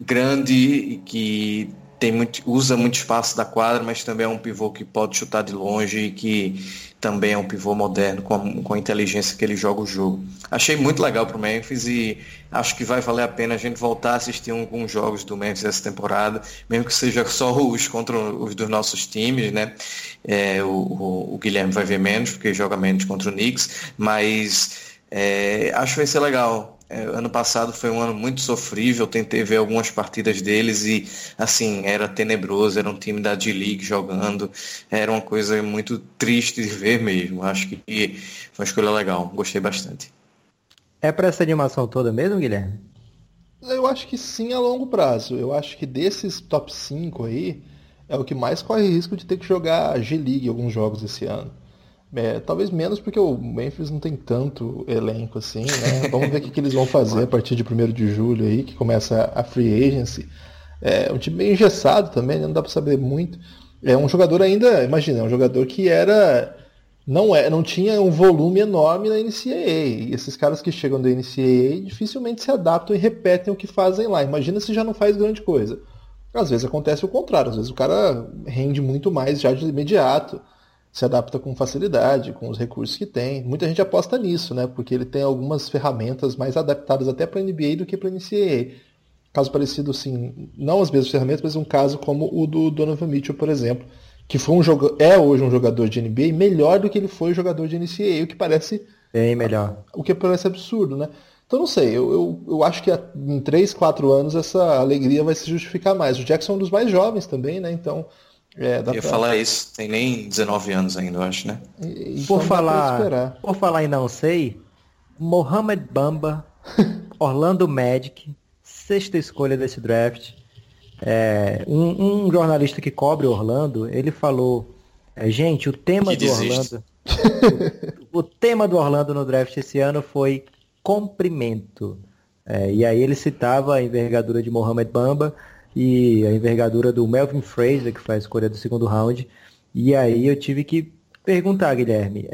grande e que tem muito, usa muito espaço da quadra, mas também é um pivô que pode chutar de longe e que também é um pivô moderno com a, com a inteligência que ele joga o jogo. Achei muito legal para o Memphis e acho que vai valer a pena a gente voltar a assistir alguns jogos do Memphis essa temporada, mesmo que seja só os contra os dos nossos times, né? É, o, o, o, Guilherme vai ver menos, porque joga menos contra o Knicks, mas é, acho que vai ser legal é, ano passado foi um ano muito sofrível, tentei ver algumas partidas deles e, assim, era tenebroso, era um time da D-League jogando, era uma coisa muito triste de ver mesmo. Acho que foi uma escolha legal, gostei bastante. É para essa animação toda mesmo, Guilherme? Eu acho que sim a longo prazo. Eu acho que desses top 5 aí, é o que mais corre risco de ter que jogar G-League alguns jogos esse ano. É, talvez menos porque o Memphis não tem tanto elenco assim, né? [LAUGHS] Vamos ver o que, que eles vão fazer a partir de 1 de julho aí, que começa a free agency. É um time bem engessado também, né? não dá para saber muito. É um jogador ainda, imagina, é um jogador que era não é, não tinha um volume enorme na NCAA. E esses caras que chegam da NCAA dificilmente se adaptam e repetem o que fazem lá. Imagina se já não faz grande coisa. Às vezes acontece o contrário, às vezes o cara rende muito mais já de imediato se adapta com facilidade, com os recursos que tem. Muita gente aposta nisso, né? Porque ele tem algumas ferramentas mais adaptadas até para a NBA do que para a NCAA. Caso parecido, assim, não as mesmas ferramentas, mas um caso como o do Donovan Mitchell, por exemplo, que foi um jogo, é hoje um jogador de NBA melhor do que ele foi jogador de NCAA, o que parece bem melhor. O que parece absurdo, né? Então não sei, eu, eu, eu acho que em 3, 4 anos essa alegria vai se justificar mais. O Jackson é um dos mais jovens também, né? Então é, dá Eu ia pra... falar isso, tem nem 19 anos ainda, eu acho, né? E, por falar, por falar em não sei, Mohamed Bamba, [LAUGHS] Orlando Magic, sexta escolha desse draft. É, um, um, jornalista que cobre Orlando, ele falou, é, gente, o tema que do desiste. Orlando, o, [LAUGHS] o, tema do Orlando no draft esse ano foi comprimento. É, e aí ele citava a envergadura de Mohamed Bamba e a envergadura do Melvin Fraser, que foi a escolha do segundo round. E aí eu tive que perguntar, Guilherme,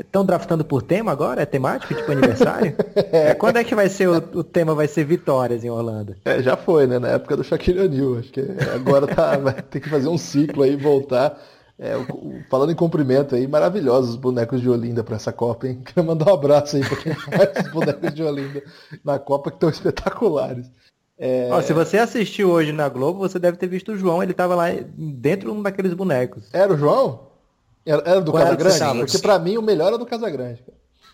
estão é, draftando por tema agora? É temático, tipo aniversário? [LAUGHS] é, quando é que vai ser o, o, tema vai ser vitórias em Orlando? É, já foi, né? Na época do Shaquille O'Neal. Acho que agora tá, [LAUGHS] vai ter que fazer um ciclo aí, voltar. É, falando em cumprimento aí, maravilhosos os bonecos de Olinda para essa Copa, hein? Quero mandar um abraço aí para quem faz os bonecos de Olinda na Copa que estão espetaculares. É... Ó, se você assistiu hoje na Globo, você deve ter visto o João, ele tava lá dentro de um daqueles bonecos. Era o João? Era, era do Casagrande? Porque para mim o melhor era do Casagrande.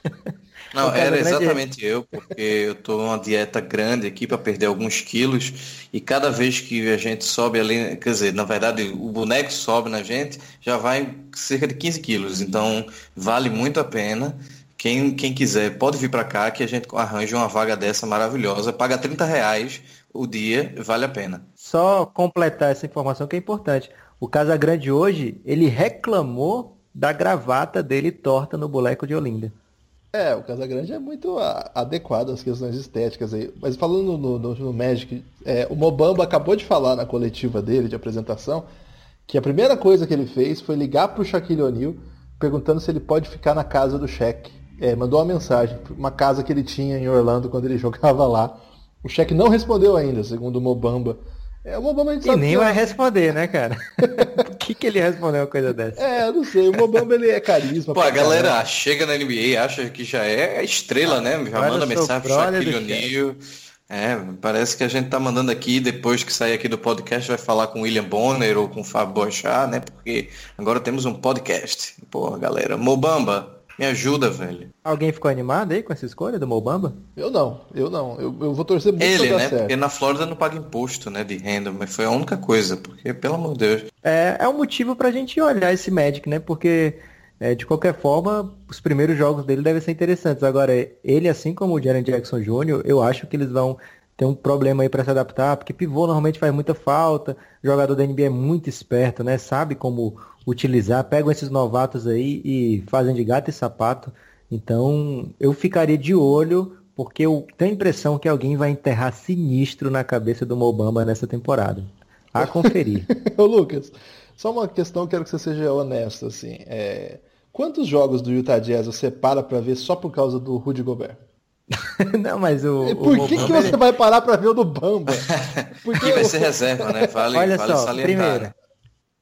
[LAUGHS] Não, era exatamente eu, porque eu tô numa dieta grande aqui para perder alguns quilos e cada vez que a gente sobe ali, quer dizer, na verdade o boneco sobe na gente, já vai cerca de 15 quilos. Então vale muito a pena. Quem, quem quiser pode vir para cá que a gente arranja uma vaga dessa maravilhosa. Paga 30 reais o dia, vale a pena. Só completar essa informação que é importante. O Casagrande hoje, ele reclamou da gravata dele torta no boneco de Olinda. É, o Casagrande é muito adequado às questões estéticas aí. Mas falando no, no, no Magic, é, o Mobamba acabou de falar na coletiva dele de apresentação que a primeira coisa que ele fez foi ligar para o Shaquille O'Neal perguntando se ele pode ficar na casa do Shaq. É, mandou uma mensagem, uma casa que ele tinha em Orlando quando ele [LAUGHS] jogava lá. O Shaq não respondeu ainda, segundo o Mobamba. É, o Mobamba a gente e nem vai responder, né, cara? [LAUGHS] Por que, que ele respondeu uma coisa dessa? É, eu não sei. O Mobamba ele é carisma. [LAUGHS] Pô, a galera caramba. chega na NBA acha que já é estrela, né? Já manda mensagem pro Shaquille O'Neal. É, parece que a gente tá mandando aqui, depois que sair aqui do podcast, vai falar com o William Bonner ou com o Fábio Bochá, né? Porque agora temos um podcast. Pô, galera, Mobamba, me ajuda, velho. Alguém ficou animado aí com essa escolha do Mobamba? Eu não, eu não. Eu, eu vou torcer muito Ele, né? Certo. Porque na Flórida não paga imposto, né, de renda, mas foi a única coisa, porque, pelo amor de Deus. É, é um motivo pra gente olhar esse Magic, né? Porque, é, de qualquer forma, os primeiros jogos dele devem ser interessantes. Agora, ele, assim como o Jaren Jackson Jr., eu acho que eles vão ter um problema aí para se adaptar, porque pivô normalmente faz muita falta, o jogador da NBA é muito esperto, né? Sabe como utilizar, pegam esses novatos aí e fazem de gato e sapato. Então, eu ficaria de olho, porque eu tenho a impressão que alguém vai enterrar sinistro na cabeça do Mobamba nessa temporada. A conferir. [LAUGHS] Ô Lucas, só uma questão, quero que você seja honesto, assim. É... Quantos jogos do Utah Jazz você para para ver só por causa do Rudy Gobert? [LAUGHS] Não, mas o. E por o que, que você vai parar para ver o do Bamba? Porque [LAUGHS] vai ser reserva, né? Vale, Olha vale só, salientar. Primeiro,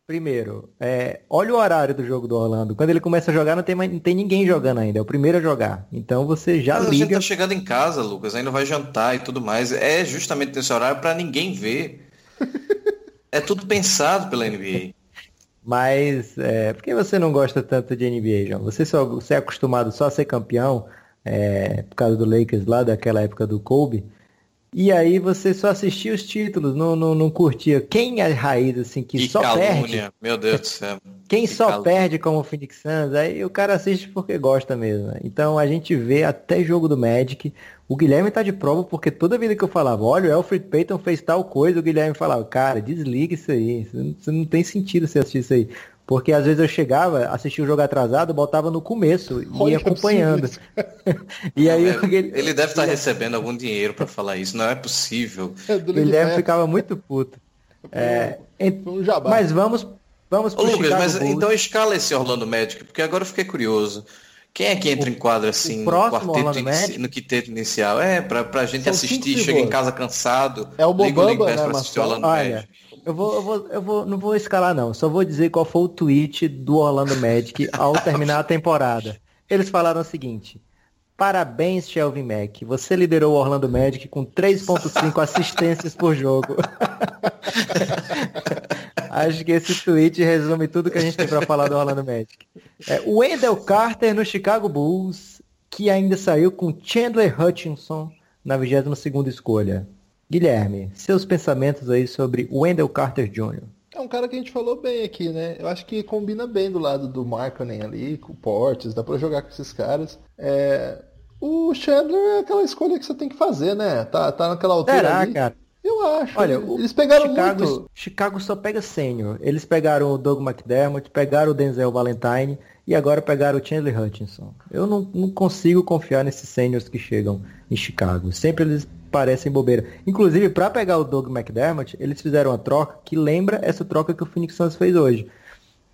Primeiro, é, olha o horário do jogo do Orlando. Quando ele começa a jogar, não tem, não tem ninguém jogando ainda. É o primeiro a jogar. Então você já Mas liga. Você tá chegando em casa, Lucas, ainda vai jantar e tudo mais. É justamente nesse horário para ninguém ver. [LAUGHS] é tudo pensado pela NBA. Mas é, por que você não gosta tanto de NBA, João? Você, só, você é acostumado só a ser campeão é, por causa do Lakers lá daquela época do Kobe. E aí você só assistia os títulos, não, não, não curtia. Quem é raiz, assim, que, que só calúnia. perde. Meu Deus do céu. Quem que só calúnia. perde como o Phoenix Suns, aí o cara assiste porque gosta mesmo. Então a gente vê até jogo do Magic. O Guilherme tá de prova porque toda vida que eu falava, olha, o Alfred Payton fez tal coisa, o Guilherme falava, cara, desliga isso aí. Isso não tem sentido você assistir isso aí. Porque às vezes eu chegava, assistia o jogo atrasado, botava no começo e ia acompanhando. [LAUGHS] e aí é, ele, ele deve estar tá recebendo algum dinheiro para falar isso, não é possível. É o Guilherme ficava muito puto. É, um mas vamos vamos pro Ô, Lucas, mas Bulls. então escala esse Orlando Magic, porque agora eu fiquei curioso. Quem é que entra o, em quadra assim no quarteto inici, no quinteto inicial? É, pra, pra gente São assistir, chega em casa cansado, é o Bobamba, né, pra assistir Orlando Olha, Magic. Eu vou, eu vou, eu vou, não vou escalar não. Só vou dizer qual foi o tweet do Orlando Magic ao [LAUGHS] terminar a temporada. Eles falaram o seguinte: Parabéns, Shelvin Mack. Você liderou o Orlando Magic com 3.5 assistências por jogo. [LAUGHS] Acho que esse tweet resume tudo que a gente tem para falar do Orlando Magic. É, o Wendell Carter no Chicago Bulls, que ainda saiu com Chandler Hutchinson na 22ª escolha. Guilherme, seus pensamentos aí sobre Wendell Carter Jr. É um cara que a gente falou bem aqui, né? Eu acho que combina bem do lado do Markkanen ali, com o Portes, dá pra jogar com esses caras. É... O Chandler é aquela escolha que você tem que fazer, né? Tá, tá naquela altura Será, ali. cara? Eu acho. Olha, eles pegaram Chicago, muito. Chicago só pega sênior. Eles pegaram o Doug McDermott, pegaram o Denzel Valentine e agora pegaram o Chandler Hutchinson. Eu não, não consigo confiar nesses sêniors que chegam em Chicago. Sempre eles parecem bobeira. Inclusive, para pegar o Doug McDermott, eles fizeram uma troca que lembra essa troca que o Phoenix Suns fez hoje.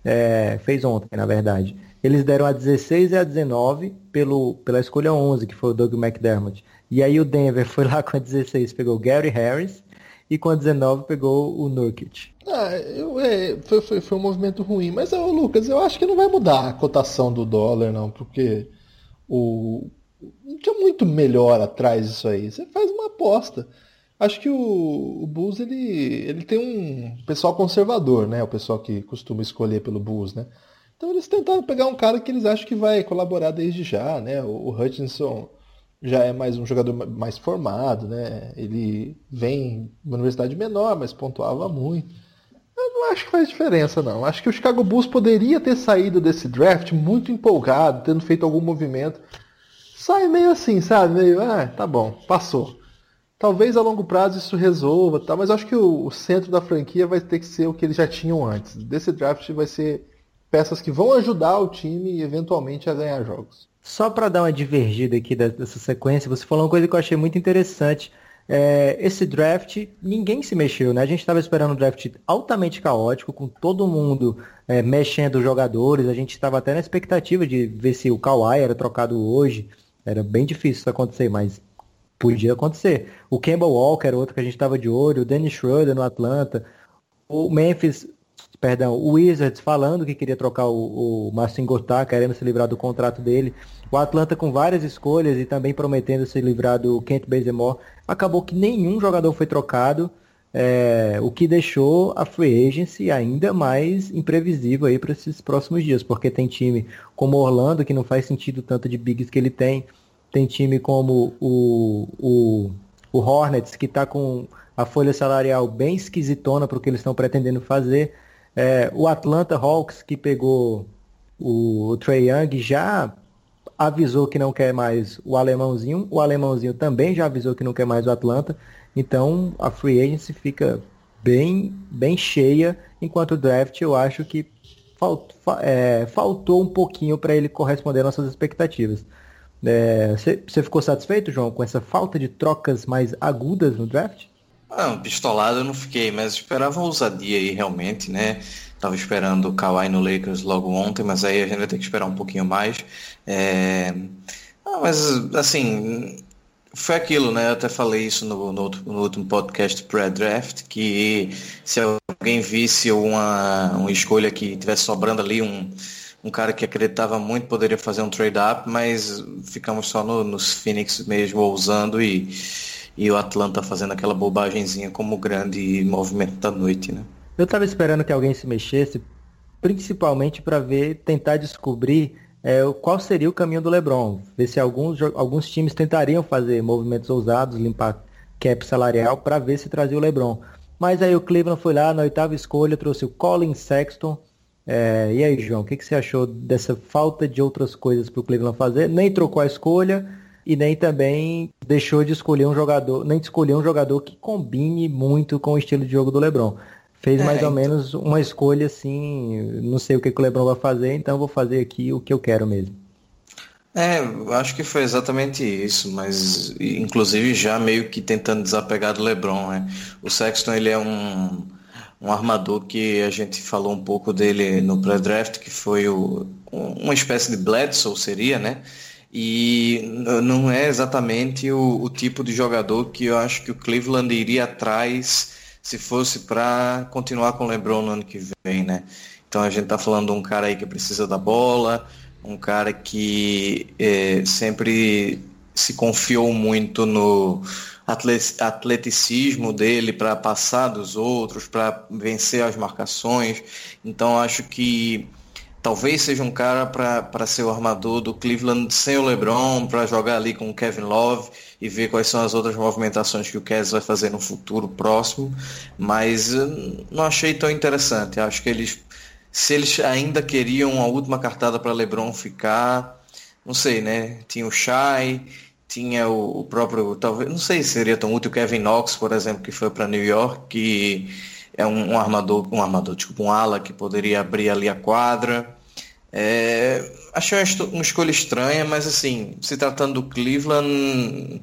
É, fez ontem, na verdade. Eles deram a 16 e a 19 pelo, pela escolha 11, que foi o Doug McDermott. E aí o Denver foi lá com a 16, pegou o Gary Harris, e com a 19 pegou o Nurkic. Ah, eu, é, foi, foi, foi um movimento ruim, mas, ô, Lucas, eu acho que não vai mudar a cotação do dólar, não, porque o, não tinha muito melhor atrás disso aí. Você faz uma aposta. Acho que o, o Bulls ele, ele tem um pessoal conservador, né? O pessoal que costuma escolher pelo Bulls, né? Então eles tentaram pegar um cara que eles acham que vai colaborar desde já, né? O, Hutchinson já é mais um jogador mais formado, né? Ele vem de uma universidade menor, mas pontuava muito. Eu não acho que faz diferença, não. Acho que o Chicago Bulls poderia ter saído desse draft muito empolgado, tendo feito algum movimento. Sai meio assim, sabe? Meio, ah, tá bom, passou. Talvez a longo prazo isso resolva, tá? mas acho que o, o, centro da franquia vai ter que ser o que eles já tinham antes. Desse draft vai ser peças que vão ajudar o time eventualmente a ganhar jogos. Só para dar uma divergida aqui dessa sequência, você falou uma coisa que eu achei muito interessante. É, esse draft, ninguém se mexeu, né? A gente estava esperando um draft altamente caótico, com todo mundo é, mexendo os jogadores. A gente estava até na expectativa de ver se o Kawhi era trocado hoje. Era bem difícil isso acontecer, mas podia acontecer. O Campbell Walker, outro que a gente estava de olho, o Dennis Schroeder no Atlanta, o Memphis, perdão, o Wizards falando que queria trocar o, o Marcin Gortat, querendo se livrar do contrato dele. O Atlanta com várias escolhas e também prometendo se livrar do Kent Bazemore. Acabou que nenhum jogador foi trocado, é, o que deixou a free agency ainda mais imprevisível aí para esses próximos dias, porque tem time como Orlando que não faz sentido tanto de bigs que ele tem, tem time como o, o, o Hornets, que está com a folha salarial bem esquisitona para o que eles estão pretendendo fazer. É, o Atlanta Hawks, que pegou o, o Trey Young, já avisou que não quer mais o alemãozinho. O alemãozinho também já avisou que não quer mais o Atlanta. Então a free agency fica bem, bem cheia, enquanto o draft eu acho que falt, é, faltou um pouquinho para ele corresponder às nossas expectativas. Você é, ficou satisfeito, João, com essa falta de trocas mais agudas no draft? Ah, pistolado eu não fiquei, mas esperava ousadia aí realmente, né? Tava esperando o Kawhi no Lakers logo ontem, mas aí a gente vai ter que esperar um pouquinho mais. É... Ah, mas assim, foi aquilo, né? Eu até falei isso no, no, no último podcast pré-draft, que se alguém visse uma, uma escolha que tivesse sobrando ali, um, um cara que acreditava muito poderia fazer um trade-up, mas ficamos só no, nos Phoenix mesmo ousando e, e o Atlanta fazendo aquela bobagemzinha como grande movimento da noite, né? Eu estava esperando que alguém se mexesse, principalmente para ver, tentar descobrir é, qual seria o caminho do LeBron. Ver se alguns, alguns times tentariam fazer movimentos ousados, limpar cap salarial para ver se trazia o LeBron. Mas aí o Cleveland foi lá na oitava escolha, trouxe o Colin Sexton, é, e aí, João, o que, que, você achou dessa falta de outras coisas para o Cleveland fazer? Nem trocou a escolha e nem também deixou de escolher um jogador, nem de escolher um jogador que combine muito com o estilo de jogo do LeBron. Fez é, mais ou então... menos uma escolha assim, não sei o que, que o LeBron vai fazer, então vou fazer aqui o que eu quero mesmo. É, acho que foi exatamente isso, mas inclusive já meio que tentando desapegar do LeBron, né? O Sexton ele é um um armador que a gente falou um pouco dele no pré-draft, que foi o, uma espécie de Bledsoe, seria, né? E não é exatamente o, o, tipo de jogador que eu acho que o Cleveland iria atrás se fosse para continuar com o LeBron no ano que vem, né? Então a gente tá falando de um cara aí que precisa da bola, um cara que é, sempre se confiou muito no atleticismo dele para passar dos outros, para vencer as marcações. Então acho que talvez seja um cara para ser o armador do Cleveland sem o LeBron, para jogar ali com o Kevin Love e ver quais são as outras movimentações que o Cavs vai fazer no futuro próximo. Mas não achei tão interessante. Acho que eles, se eles ainda queriam a última cartada para LeBron ficar, não sei, né? Tinha o Shai, tinha o, o, próprio, talvez, não sei se seria tão útil o Kevin Knox, por exemplo, que foi para New York, que é um, um, armador, um armador, tipo um ala que poderia abrir ali a quadra. É, achei uma escolha estranha, mas assim, se tratando do Cleveland,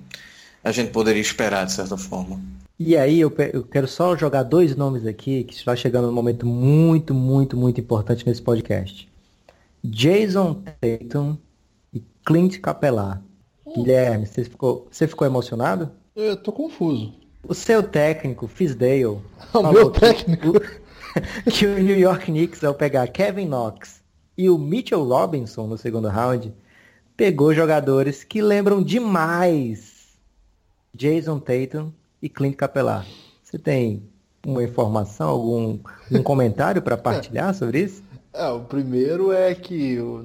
a gente poderia esperar de certa forma. E aí eu, eu quero só jogar dois nomes aqui que está chegando num momento muito, muito, muito importante nesse podcast. Jason Tatum e Clint Capela. Guilherme, você ficou, você ficou emocionado? Eu tô confuso. O seu técnico, Fisdale, [LAUGHS] o meu técnico, que, [LAUGHS] que o New York Knicks, ao pegar Kevin Knox e o Mitchell Robinson no segundo round, pegou jogadores que lembram demais Jason Tatum e Clint Capela. Você tem uma informação, algum um comentário para [LAUGHS] partilhar sobre isso? É, o primeiro é que o,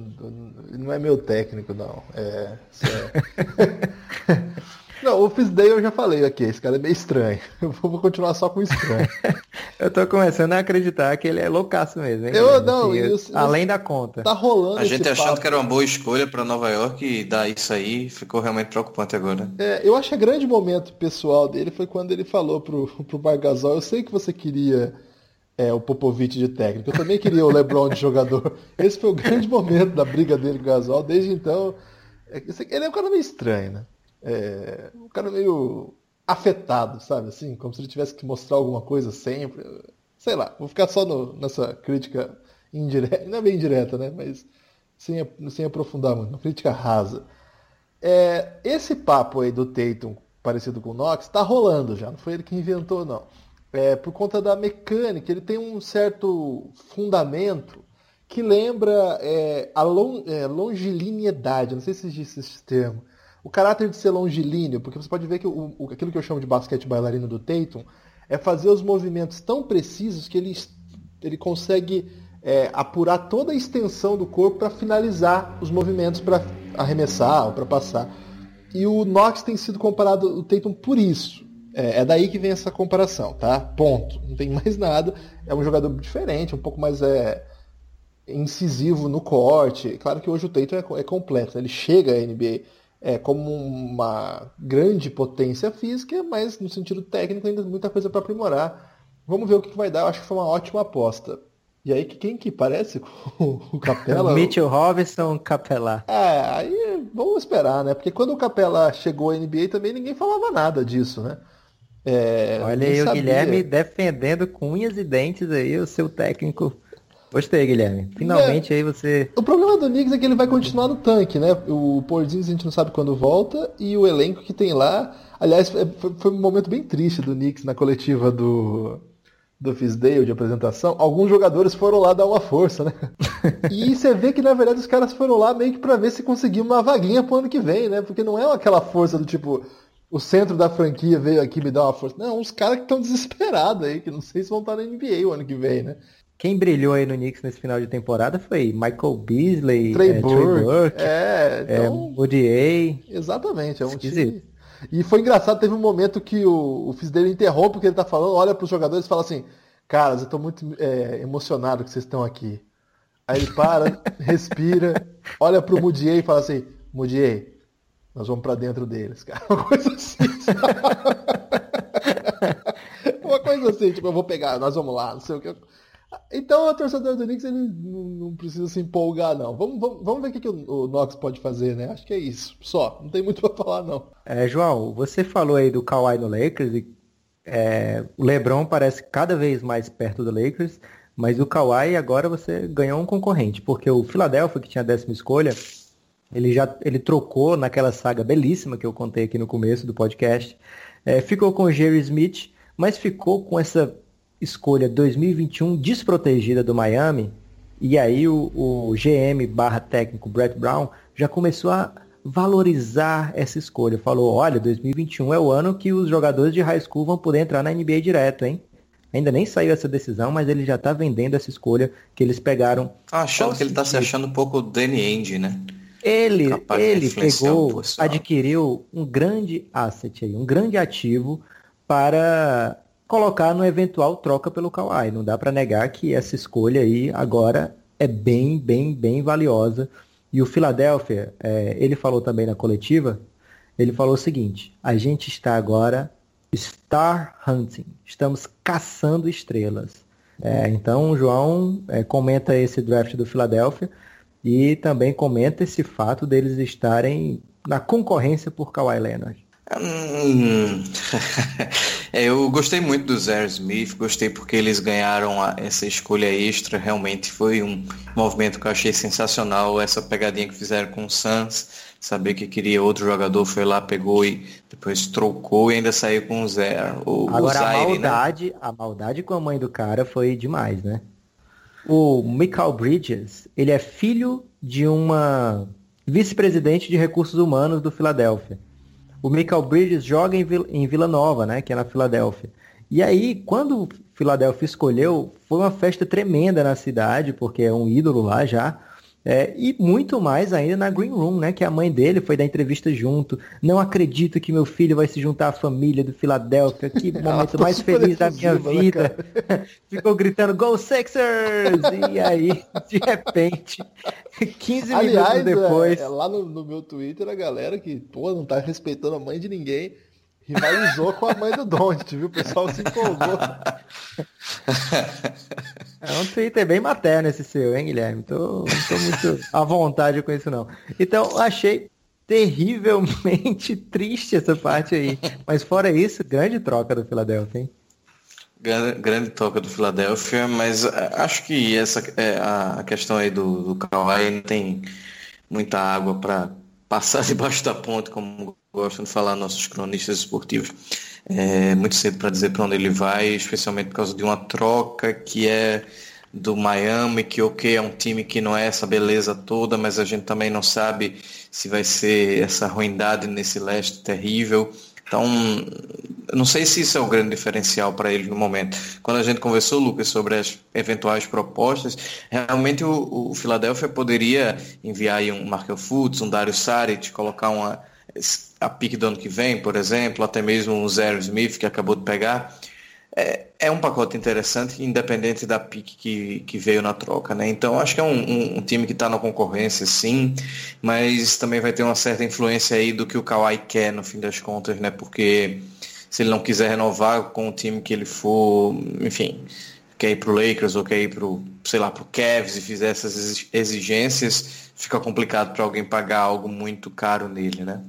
não é meu técnico, não. É, é... [LAUGHS] não, o Fisdale eu já falei aqui, esse cara é meio estranho. [LAUGHS] Eu vou continuar só com estranho. [LAUGHS] eu tô começando a acreditar que ele é loucaço mesmo, hein? Eu não, assim, isso, além da conta. Tá rolando. A gente achando papo. que era uma boa escolha para Nova York e dar isso aí ficou realmente preocupante agora. É, eu acho que o grande momento pessoal dele foi quando ele falou pro, pro Bargasol, eu sei que você queria é, o Popovich de técnico. Eu também queria o LeBron de jogador. [LAUGHS] Esse foi o grande momento da briga dele com o Gasol. Desde então, é, ele é um cara meio estranho, né? É, um cara meio afetado, sabe? Assim, como se ele tivesse que mostrar alguma coisa sempre. Sei lá, vou ficar só no, nessa crítica indireta, não é bem indireta, né? Mas sem, sem aprofundar muito, uma crítica rasa. É, esse papo aí do Tatum parecido com o Knox tá rolando já, não foi ele que inventou, não é, por conta da mecânica, ele tem um certo fundamento que lembra é, a long, é, longilineidade, não sei se existe esse termo. O caráter de ser longilíneo, porque você pode ver que o, o, aquilo que eu chamo de basquete bailarino do Tatum é fazer os movimentos tão precisos que ele, ele consegue é, apurar toda a extensão do corpo para finalizar os movimentos para arremessar ou para passar. E o Knox tem sido comparado o Tatum por isso. É, é, daí que vem essa comparação, tá? Ponto. Não tem [LAUGHS] mais nada. É um jogador diferente, um pouco mais é, incisivo no corte. Claro que hoje o Tatum é, é completo. Né? Ele chega à NBA é, como uma grande potência física, mas no sentido técnico ainda muita coisa para aprimorar. Vamos ver o que vai dar. Eu acho que foi uma ótima aposta. E aí, quem que parece com [LAUGHS] o Capela? [LAUGHS] Mitchell Robinson, Capela. É, aí vamos esperar, né? Porque quando o Capela chegou à NBA também ninguém falava nada disso, né? É, Olha aí o Guilherme defendendo com unhas e dentes aí o seu técnico. Gostei, Guilherme. Finalmente é, aí você. O problema do Knicks é que ele vai continuar no tanque, né? O Porzingis a gente não sabe quando volta e o elenco que tem lá. Aliás, é, foi, um momento bem triste do Knicks na coletiva do do Fisdale de apresentação, alguns jogadores foram lá dar uma força, né? [LAUGHS] e você vê que na verdade os caras foram lá meio que para ver se conseguiam uma vaguinha pro ano que vem, né? Porque não é aquela força do tipo, o centro da franquia veio aqui me dar uma força. Não, uns caras que estão desesperados aí, que não sei se vão estar na NBA o ano que vem, né? Quem brilhou aí no Knicks nesse final de temporada foi Michael Beasley, Trey, é, Burke, Trey Burke, é, então, é, Exatamente, é um Esquisito. time... E foi engraçado, teve um momento que o, o Fisdale interrompe o que ele tá falando, olha para os jogadores e fala assim, caras, eu tô muito é, emocionado que vocês estão aqui. Aí ele para, [LAUGHS] respira, olha pro Mudier e fala assim, Mudier, nós vamos para dentro deles, cara. [LAUGHS] Uma coisa assim. [LAUGHS] Uma coisa assim, tipo, eu vou pegar, nós vamos lá, não sei o que. Então, o torcedor do Knicks ele não, precisa se empolgar, não. Vamos, vamos, vamos ver o que, que o, o Knox pode fazer, né? Acho que é isso. Só. Não tem muito [LAUGHS] para falar, não. É, João, você falou aí do Kawhi no Lakers e é, o LeBron parece cada vez mais perto do Lakers, mas o Kawhi agora você ganhou um concorrente, porque o Philadelphia, que tinha a décima escolha, ele já ele trocou naquela saga belíssima que eu contei aqui no começo do podcast. É, ficou com o Jerry Smith, mas ficou com essa escolha 2021 desprotegida do Miami. E aí o, o GM barra técnico Brett Brown já começou a valorizar essa escolha. Falou, olha, 2021 é o ano que os jogadores de high school vão poder entrar na NBA direto, hein? Ainda nem saiu essa decisão, mas ele já está vendendo essa escolha que eles pegaram. achando que ele está se achando um pouco Danny Ainge, né? Ele, ele pegou, adquiriu um grande asset aí, um grande ativo para colocar no eventual troca pelo Kawhi. Não dá para negar que essa escolha aí agora é bem, bem, bem valiosa. E o Philadelphia, é, ele falou também na coletiva, ele falou o seguinte, a gente está agora star hunting, estamos caçando estrelas. É, então, o João é, comenta esse draft do Philadelphia e também comenta esse fato deles estarem na concorrência por Kawhi Leonard. Hum, [LAUGHS] eu gostei muito do Zé Smith, gostei porque eles ganharam a, essa escolha extra, realmente foi um movimento que eu achei sensacional, essa pegadinha que fizeram com o Suns, saber que queria outro jogador, foi lá, pegou e depois trocou e ainda saiu com o Zé. O, Agora o Zaire, a né? maldade, né? a maldade com a mãe do cara foi demais, né? O Michael Bridges, ele é filho de uma vice-presidente de recursos humanos do Filadélfia. O Michael Bridges joga em Vila, Nova, né, que é na Filadélfia. E aí, quando o Philadelphia escolheu, foi uma festa tremenda na cidade, porque é um ídolo lá já. É, e muito mais ainda na Green Room, né? Que a mãe dele foi dar entrevista junto. Não acredito que meu filho vai se juntar à família do Philadelphia. Que [LAUGHS] momento mais feliz da minha né, vida. [LAUGHS] Ficou gritando Go Sixers! E aí, de repente, [LAUGHS] 15 Aliás, minutos depois. É, é lá no, no, meu Twitter a galera que, pô, não tá respeitando a mãe de ninguém. Rivalizou com a mãe do Don't, viu? O pessoal se empolgou. [LAUGHS] É um Twitter bem materno esse seu, hein, Guilherme? Tô, não tô muito à vontade com isso, não. Então, achei terrivelmente [LAUGHS] triste essa parte aí. Mas fora isso, grande troca do Philadelphia, hein? Grande, grande troca do Philadelphia, mas é, acho que essa é, a questão aí do, do Kawhi não tem muita água para passar [LAUGHS] debaixo da ponte, como gostam de falar nossos cronistas esportivos. É muito cedo para dizer para onde ele vai, especialmente por causa de uma troca que é do Miami, que ok, é um time que não é essa beleza toda, mas a gente também não sabe se vai ser essa ruindade nesse leste terrível. Então, não sei se isso é o grande diferencial para ele no momento. Quando a gente conversou, Lucas, sobre as eventuais propostas, realmente o, o Philadelphia poderia enviar um Markel Fultz, um Dario Saric, colocar uma a pique do ano que vem, por exemplo, até mesmo o Zero Smith, que acabou de pegar, é, é um pacote interessante, independente da pique que, que veio na troca. Né? Então, acho que é um, um, um time que está na concorrência, sim, mas também vai ter uma certa influência aí do que o Kawhi quer, no fim das contas, né? porque se ele não quiser renovar com o time que ele for, enfim, quer ir para o Lakers ou quer ir para o, sei lá, para o Cavs e fizer essas exigências, fica complicado para alguém pagar algo muito caro nele, né?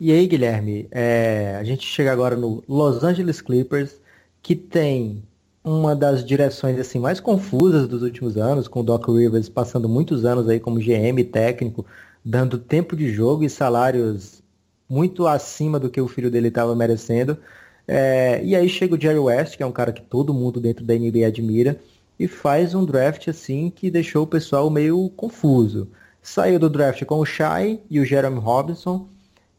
E aí, Guilherme, é, a gente chega agora no Los Angeles Clippers, que tem uma das direções assim mais confusas dos últimos anos, com o Doc Rivers passando muitos anos aí como GM técnico, dando tempo de jogo e salários muito acima do que o filho dele estava merecendo. É, e aí chega o Jerry West, que é um cara que todo mundo dentro da NBA admira, e faz um draft assim que deixou o pessoal meio confuso. Saiu do draft com o Shai e o Jeremy Robinson,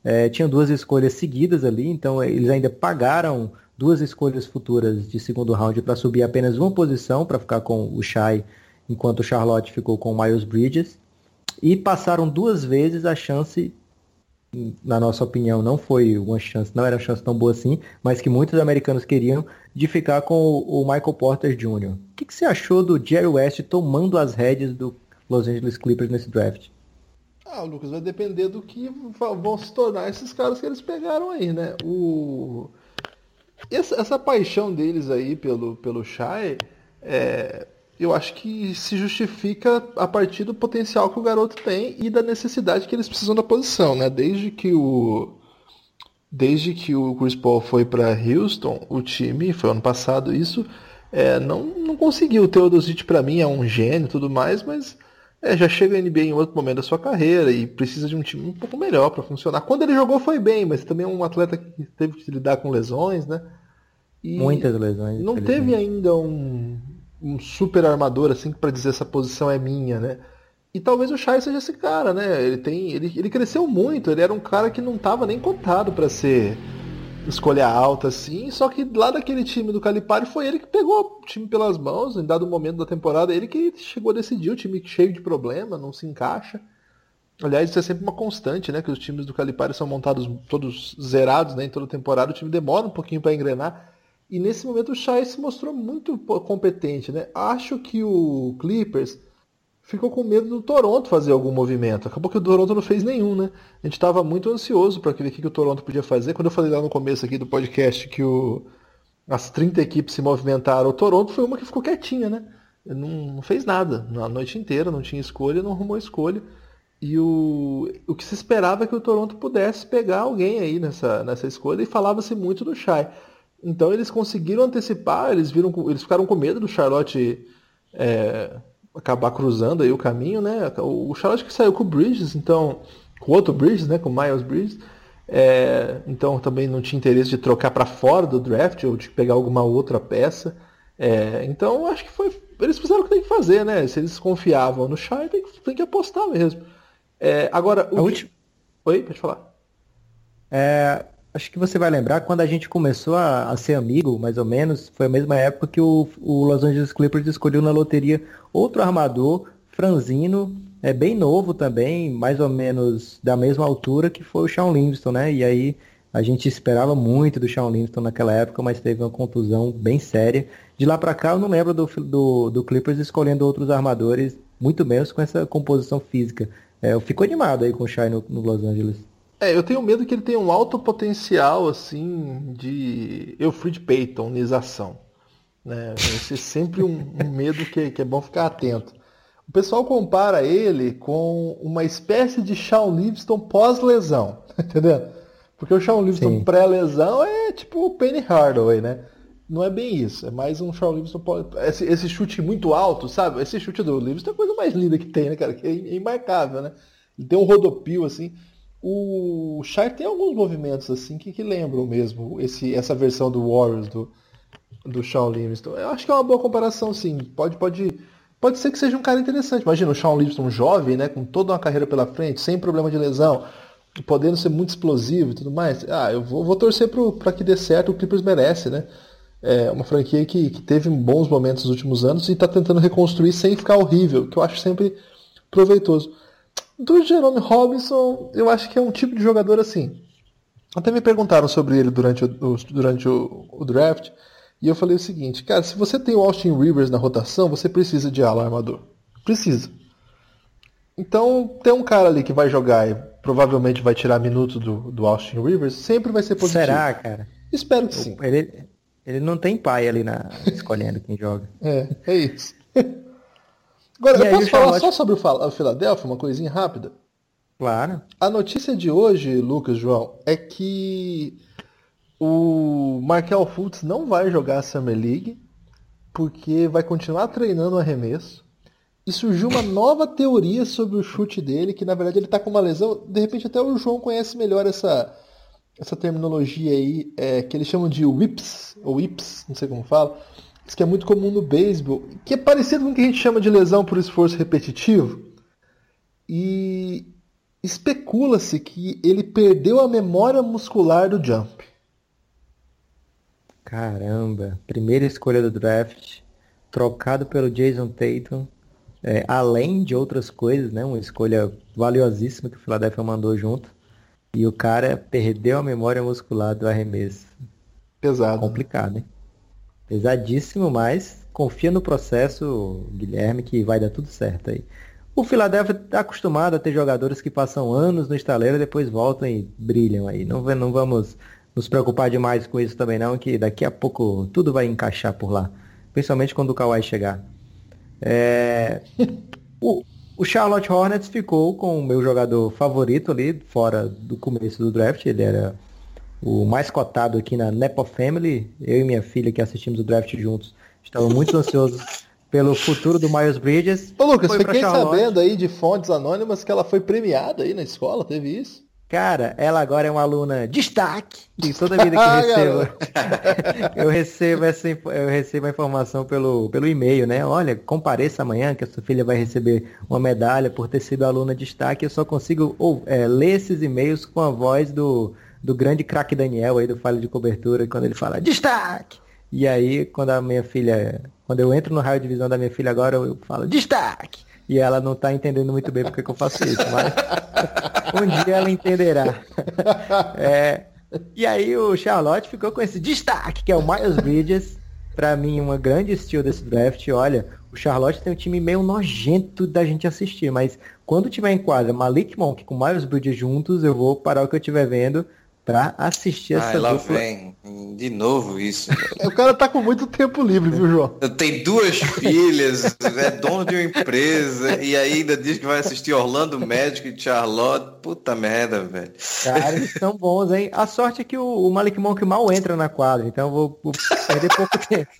é, tinham duas escolhas seguidas ali, então eles ainda pagaram duas escolhas futuras de segundo round para subir apenas uma posição para ficar com o Shai, enquanto o Charlotte ficou com o Miles Bridges. E passaram duas vezes a chance, na nossa opinião, não foi uma chance, não era uma chance tão boa assim, mas que muitos americanos queriam, de ficar com o, Michael Porter Jr. O que, que você achou do Jerry West tomando as rédeas do Los Angeles Clippers nesse draft? Ah, Lucas, vai depender do que vão se tornar esses caras que eles pegaram aí, né? O... Essa, essa paixão deles aí pelo, pelo Shai, é, eu acho que se justifica a partir do potencial que o garoto tem e da necessidade que eles precisam da posição, né? Desde que o desde que o Chris Paul foi para Houston, o time, foi ano passado isso, é, não, não conseguiu. O Teodosic para mim é um gênio e tudo mais, mas é, já chega a NBA em outro momento da sua carreira e precisa de um time um pouco melhor para funcionar. Quando ele jogou foi bem, mas também é um atleta que teve que lidar com lesões, né? E Muitas lesões. Não teve ainda um, um super armador assim para dizer essa posição é minha, né? E talvez o Shai seja esse cara, né? Ele tem, ele, ele cresceu muito. Ele era um cara que não estava nem cotado para ser escolha alta, assim, só que lá daquele time do Calipari foi ele que pegou o time pelas mãos, em dado momento da temporada, ele que chegou a decidir, o time cheio de problema, não se encaixa. Aliás, isso é sempre uma constante, né? Que os times do Calipari são montados todos zerados, né? Em toda temporada, o time demora um pouquinho para engrenar. E nesse momento o Shai se mostrou muito competente, né? Acho que o Clippers ficou com medo do Toronto fazer algum movimento. Acabou que o Toronto não fez nenhum, né? A gente estava muito ansioso para ver o que, o Toronto podia fazer. Quando eu falei lá no começo aqui do podcast que o, as 30 equipes se movimentaram, o Toronto foi uma que ficou quietinha, né? Não, não fez nada na noite inteira, não tinha escolha, não arrumou escolha. E o, o que se esperava é que o Toronto pudesse pegar alguém aí nessa, nessa escolha e falava-se muito do Shai. Então eles conseguiram antecipar, eles viram, eles ficaram com medo do Charlotte é, acabar cruzando aí o caminho, né? O Charlotte que saiu com o Bridges, então, com outro Bridges, né? Com o Miles Bridges. É, então também não tinha interesse de trocar para fora do draft ou de pegar alguma outra peça. É, então acho que foi. Eles fizeram o que tem que fazer, né? Se eles confiavam no Shai, tem que, tem que apostar mesmo. É, agora, o. A última... Oi, pode falar. É, acho que você vai lembrar, quando a gente começou a, a, ser amigo, mais ou menos, foi a mesma época que o, o Los Angeles Clippers escolheu na loteria outro armador, franzino, é bem novo também, mais ou menos da mesma altura que foi o Sean Livingston, né? E aí a gente esperava muito do Sean Livingston naquela época, mas teve uma contusão bem séria. De lá para cá eu não lembro do, do, do, Clippers escolhendo outros armadores, muito menos com essa composição física. É, eu fico animado aí com o Shai no, no Los Angeles. É, eu tenho medo que ele tenha um alto potencial, assim, de Elfrid Paytonização. Né? Esse é sempre um, um medo que, que, é bom ficar atento. O pessoal compara ele com uma espécie de Shawn Livingston pós-lesão, [LAUGHS] entendeu? Porque o Shawn Livingston pré-lesão é tipo o Penny Hardaway, né? Não é bem isso, é mais um Shawn Livingston pós... esse, esse chute muito alto, sabe? Esse chute do Livingston é a coisa mais linda que tem, né, cara? Que é imarcável, né? Ele tem um rodopio, assim. O Shire tem alguns movimentos assim que, que lembram mesmo esse, essa versão do Warriors do, do Shawn Livingston. Eu acho que é uma boa comparação, sim. Pode, pode, pode ser que seja um cara interessante. Imagina o Shawn Livingston jovem, né, com toda uma carreira pela frente, sem problema de lesão, podendo ser muito explosivo e tudo mais. Ah, eu vou, vou torcer para que dê certo. O Clippers merece, né? É uma franquia que, que teve bons momentos nos últimos anos e está tentando reconstruir sem ficar horrível, que eu acho sempre proveitoso. Do Jerome Robinson, eu acho que é um tipo de jogador assim. Até me perguntaram sobre ele durante o, durante o, o draft. E eu falei o seguinte, cara, se você tem o Austin Rivers na rotação, você precisa de ala armador. Precisa. Então, tem um cara ali que vai jogar e provavelmente vai tirar minuto do, do Austin Rivers, sempre vai ser positivo. Será, cara? Espero que sim. Ele, ele não tem pai ali na escolhendo quem joga. É, é isso. Agora, e eu posso falar Charlotte... só sobre o Philadelphia, uma coisinha rápida? Claro. A notícia de hoje, Lucas, João, é que o Markel Fultz não vai jogar a Summer League porque vai continuar treinando o arremesso. E surgiu uma nova teoria sobre o chute dele, que na verdade ele está com uma lesão. De repente até o João conhece melhor essa, essa terminologia aí, é, que eles chamam de whips, ou whips, não sei como fala que é muito comum no beisebol, que é parecido com o que a gente chama de lesão por esforço repetitivo. E especula-se que ele perdeu a memória muscular do jump. Caramba, primeira escolha do draft, trocado pelo Jason Tatum, é, além de outras coisas, né? Uma escolha valiosíssima que o Philadelphia mandou junto. E o cara perdeu a memória muscular do arremesso. Pesado. Complicado, hein? Pesadíssimo, mas confia no processo, Guilherme, que vai dar tudo certo aí. O Philadelphia está acostumado a ter jogadores que passam anos no estaleiro e depois voltam e brilham aí. Não, não vamos nos preocupar demais com isso também não, que daqui a pouco tudo vai encaixar por lá. Principalmente quando o Kawhi chegar. É... o, o Charlotte Hornets ficou com o meu jogador favorito ali, fora do começo do draft. Ele era o mais cotado aqui na Nepo Family. Eu e minha filha que assistimos o draft juntos, estamos muito ansiosos pelo futuro do Miles Bridges. Ô Lucas, fiquei sabendo aí de fontes anônimas que ela foi premiada aí na escola, teve isso? Cara, ela agora é uma aluna destaque de toda a vida que [LAUGHS] recebo. eu recebo essa eu recebo a informação pelo, pelo e-mail, né? Olha, compareça amanhã que a sua filha vai receber uma medalha por ter sido aluna destaque. Eu só consigo ou, é, ler esses e-mails com a voz do do grande craque Daniel aí do Falha de Cobertura, quando ele fala destaque! E aí, quando a minha filha, quando eu entro no raio de visão da minha filha agora, eu falo destaque! E ela não está entendendo muito bem porque que eu faço isso, mas [LAUGHS] um dia ela entenderá. [LAUGHS] É, e aí o Charlotte ficou com esse destaque, que é o Miles Bridges. Para mim, uma grande estilo desse draft. Olha, o Charlotte tem um time meio nojento da gente assistir, mas quando tiver em quadra Malik Monk com Miles Bridges juntos, eu vou parar o que eu estiver vendo pra assistir essa lá dupla. vem. De novo isso. [LAUGHS] o cara tá com muito tempo livre, viu, João? Tem duas filhas, é dono de uma empresa e ainda diz que vai assistir Orlando Magic e Charlotte. Puta merda, velho. Cara, eles são bons, hein? A sorte é que o, o Malik Monk mal entra na quadra, então eu vou, vou perder pouco [LAUGHS] tempo.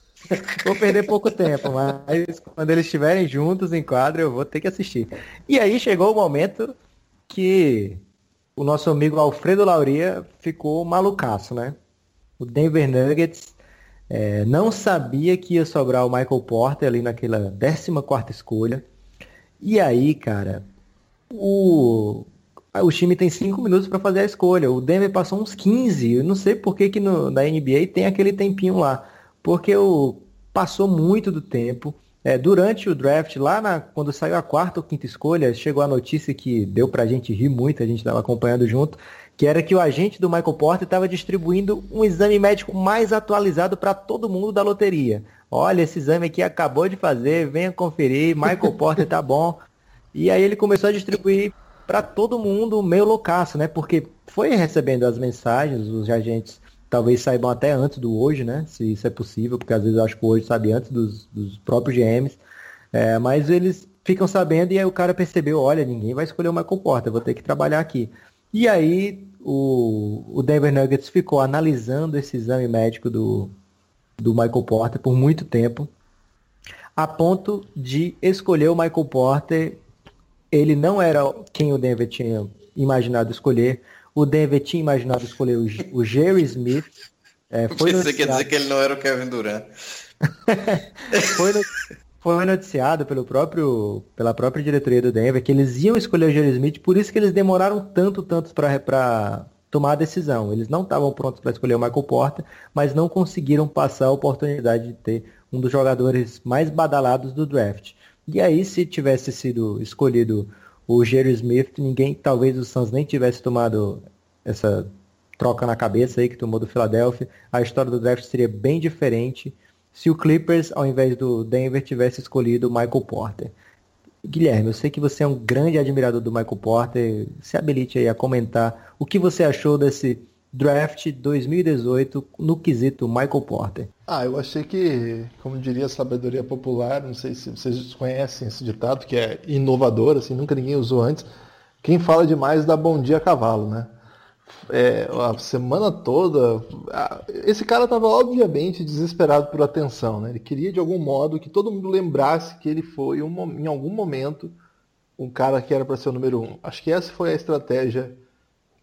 vou perder pouco tempo, mas quando eles estiverem juntos em quadra, eu vou ter que assistir. E aí chegou o momento que o nosso amigo Alfredo Lauria ficou malucaço, né? O Denver Nuggets é, não sabia que ia sobrar o Michael Porter ali naquela 14 escolha. E aí, cara, o, o time tem 5 minutos para fazer a escolha. O Denver passou uns 15. Eu não sei por que, que no, na NBA tem aquele tempinho lá. Porque o, passou muito do tempo. É, durante o draft, lá na, quando saiu a quarta ou quinta escolha, chegou a notícia que deu pra gente rir muito, a gente estava acompanhando junto, que era que o agente do Michael Porter estava distribuindo um exame médico mais atualizado para todo mundo da loteria. Olha, esse exame aqui acabou de fazer, venha conferir, Michael Porter tá bom. E aí ele começou a distribuir para todo mundo meio loucaço, né? Porque foi recebendo as mensagens, os agentes talvez saibam até antes do hoje, né? Se isso é possível, porque às vezes eu acho que hoje sabe antes dos, dos próprios GMs. É, mas eles ficam sabendo e aí o cara percebeu, olha, ninguém vai escolher o Michael Porter, vou ter que trabalhar aqui. E aí o, o Denver Nuggets ficou analisando esse exame médico do, do Michael Porter por muito tempo, a ponto de escolher o Michael Porter. Ele não era quem o Denver tinha imaginado escolher. O Denver tinha imaginado escolher o, o Jerry Smith. É, [LAUGHS] foi Você quer dizer que ele não era o Kevin Durant. [LAUGHS] foi, no... foi noticiado pelo próprio, pela própria diretoria do Denver que eles iam escolher o Jerry Smith, por isso que eles demoraram tanto, tanto para tomar a decisão. Eles não estavam prontos para escolher o Michael Porter, mas não conseguiram passar a oportunidade de ter um dos jogadores mais badalados do draft. E aí, se tivesse sido escolhido o Jerry Smith, ninguém, talvez o Suns nem tivesse tomado essa troca na cabeça aí que tomou do Philadelphia, a história do draft seria bem diferente se o Clippers, ao invés do Denver, tivesse escolhido o Michael Porter. Guilherme, eu sei que você é um grande admirador do Michael Porter. Se habilite aí a comentar o que você achou desse draft 2018 no quesito Michael Porter. Ah, eu achei que, como diria a sabedoria popular, não sei se vocês conhecem esse ditado, que é inovador, assim, nunca ninguém usou antes. Quem fala demais dá bom dia a cavalo, né? É, a semana toda, esse cara estava obviamente desesperado por atenção, né? Ele queria de algum modo que todo mundo lembrasse que ele foi um, em algum momento um cara que era para ser o número um. Acho que essa foi a estratégia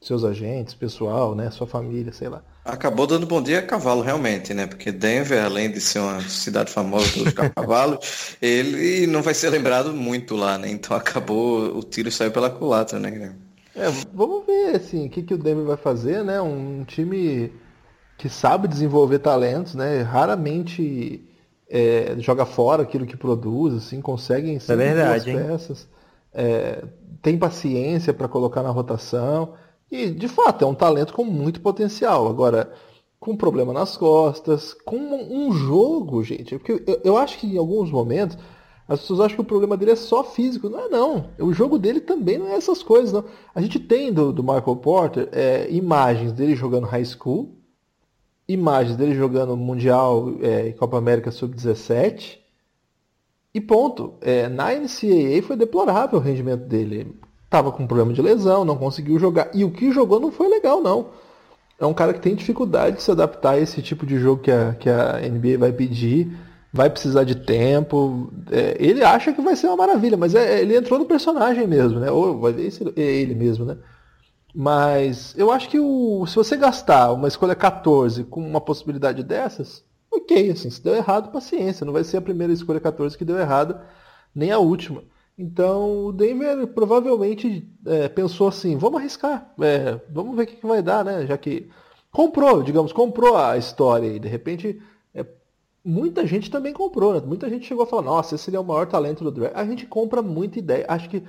seus agentes, pessoal, né, sua família, sei lá. Acabou dando bom dia a cavalo, realmente, né? Porque Denver, além de ser uma cidade famosa pelos cavalos, [LAUGHS] ele não vai ser lembrado muito lá, né? Então acabou, o tiro saiu pela culatra, né, Guilherme? É, vamos ver, assim, o que, que o Denver vai fazer, né? Um time que sabe desenvolver talentos, né? Raramente é, joga fora aquilo que produz, assim, conseguem ser é verdade, peças. É, tem paciência para colocar na rotação. E, de fato, é um talento com muito potencial. Agora, com problema nas costas, com um jogo, gente. Porque eu, eu acho que em alguns momentos as pessoas acham que o problema dele é só físico. Não é não. O jogo dele também não é essas coisas, não. A gente tem do, do Michael Porter é, imagens dele jogando high school, imagens dele jogando Mundial é, e Copa América Sub-17. E ponto. É, na NCAA foi deplorável o rendimento dele estava com problema de lesão, não conseguiu jogar. E o que jogou não foi legal, não. É um cara que tem dificuldade de se adaptar a esse tipo de jogo que a, que a NBA vai pedir. Vai precisar de tempo. É, ele acha que vai ser uma maravilha, mas é, ele entrou no personagem mesmo, né? Ou vai ver é ele mesmo, né? Mas eu acho que o, se você gastar uma escolha 14 com uma possibilidade dessas, ok, assim, se deu errado, paciência. Não vai ser a primeira escolha 14 que deu errado, nem a última. Então o Denver provavelmente é, pensou assim, vamos arriscar, é, vamos ver o que, que, vai dar, né? Já que comprou, digamos, comprou a história e de repente é, muita gente também comprou, né? Muita gente chegou a falar, nossa, esse seria o maior talento do draft. A gente compra muita ideia. Acho que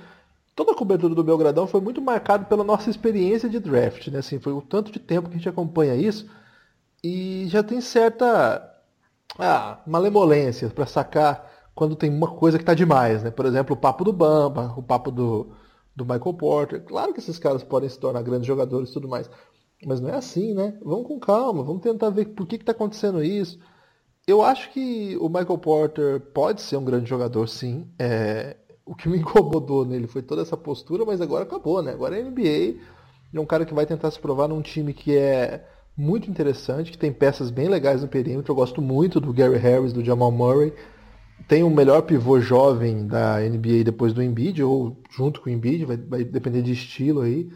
toda a cobertura do Belgradão foi muito marcada pela nossa experiência de draft, né? Assim, foi o tanto de tempo que a gente acompanha isso e já tem certa ah, malemolência para sacar quando tem uma coisa que está demais, né? Por exemplo, o papo do Bamba, o papo do, do Michael Porter. Claro que esses caras podem se tornar grandes jogadores e tudo mais. Mas não é assim, né? Vamos com calma, vamos tentar ver por que está acontecendo isso. Eu acho que o Michael Porter pode ser um grande jogador, sim. É... O que me [LAUGHS] incomodou nele foi toda essa postura, mas agora acabou, né? Agora é NBA. É um cara que vai tentar se provar num time que é muito interessante, que tem peças bem legais no perímetro. Eu gosto muito do Gary Harris, do Jamal Murray tem o melhor pivô jovem da NBA depois do Embiid, ou junto com o Embiid, vai, vai depender de estilo aí.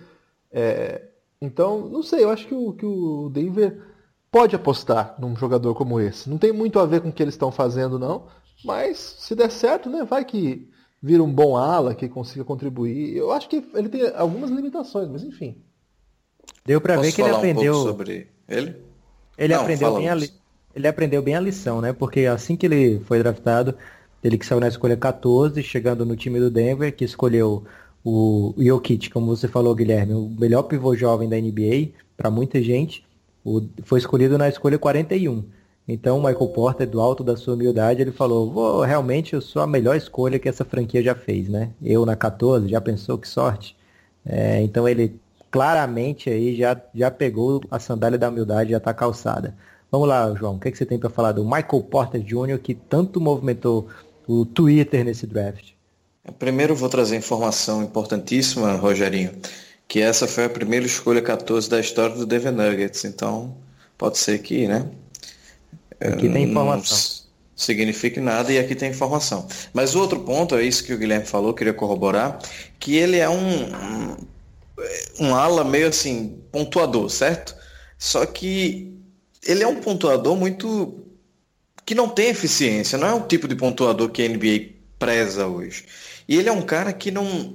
É, então, não sei, eu acho que o, que o Denver pode apostar num jogador como esse. Não tem muito a ver com o que eles estão fazendo, não, mas se der certo, né, vai que vira um bom ala que consiga contribuir. Eu acho que ele tem algumas limitações, mas enfim. Deu para ver que ele aprendeu um sobre ele. Ele Não, aprendeu bem a li... ele aprendeu bem a lição, né? Porque assim que ele foi draftado, ele que saiu na escolha 14, chegando no time do Denver, que escolheu o Jokic, como você falou, Guilherme, o melhor pivô jovem da NBA para muita gente, o... foi escolhido na escolha 41. Então, o Michael Porter, do alto da sua humildade, ele falou: Vou, realmente eu sou a melhor escolha que essa franquia já fez, né? Eu na 14, já pensou que sorte? É, então, ele claramente aí já, já pegou a sandália da humildade, já está calçada. Vamos lá, João, o que, é que você tem para falar do Michael Porter Jr., que tanto movimentou o Twitter nesse draft? Primeiro, vou trazer informação importantíssima, Rogerinho, que essa foi a primeira escolha 14 da história do Denver Nuggets. Então, pode ser que, né? Aqui tem informação. Não signifique nada e aqui tem informação. Mas o outro ponto, é isso que o Guilherme falou, queria corroborar, que ele é um, um ala meio assim, pontuador, certo? Só que ele é um pontuador muito que não tem eficiência, não é o tipo de pontuador que a NBA preza hoje. E ele é um cara que não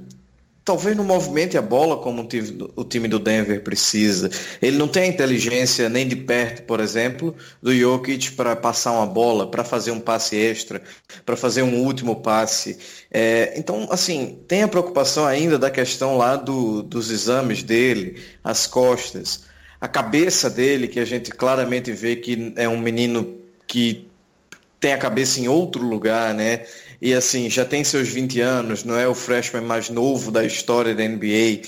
talvez não movimente a bola como o time do Denver precisa. Ele não tem a inteligência nem de perto, por exemplo, do Jokic para passar uma bola, para fazer um passe extra, para fazer um último passe. É, então, assim, tem a preocupação ainda da questão lá do, dos exames dele, as costas, a cabeça dele, que a gente claramente vê que é um menino que tem a cabeça em outro lugar, né? e assim, já tem seus 20 anos, não é o freshman mais novo da história da NBA.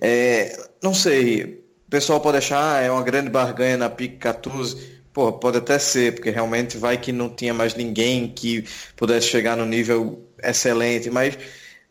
É, não sei, o pessoal pode achar, ah, é uma grande barganha na PIC 14. Pô, pode até ser, porque realmente vai que não tinha mais ninguém que pudesse chegar no nível excelente, mas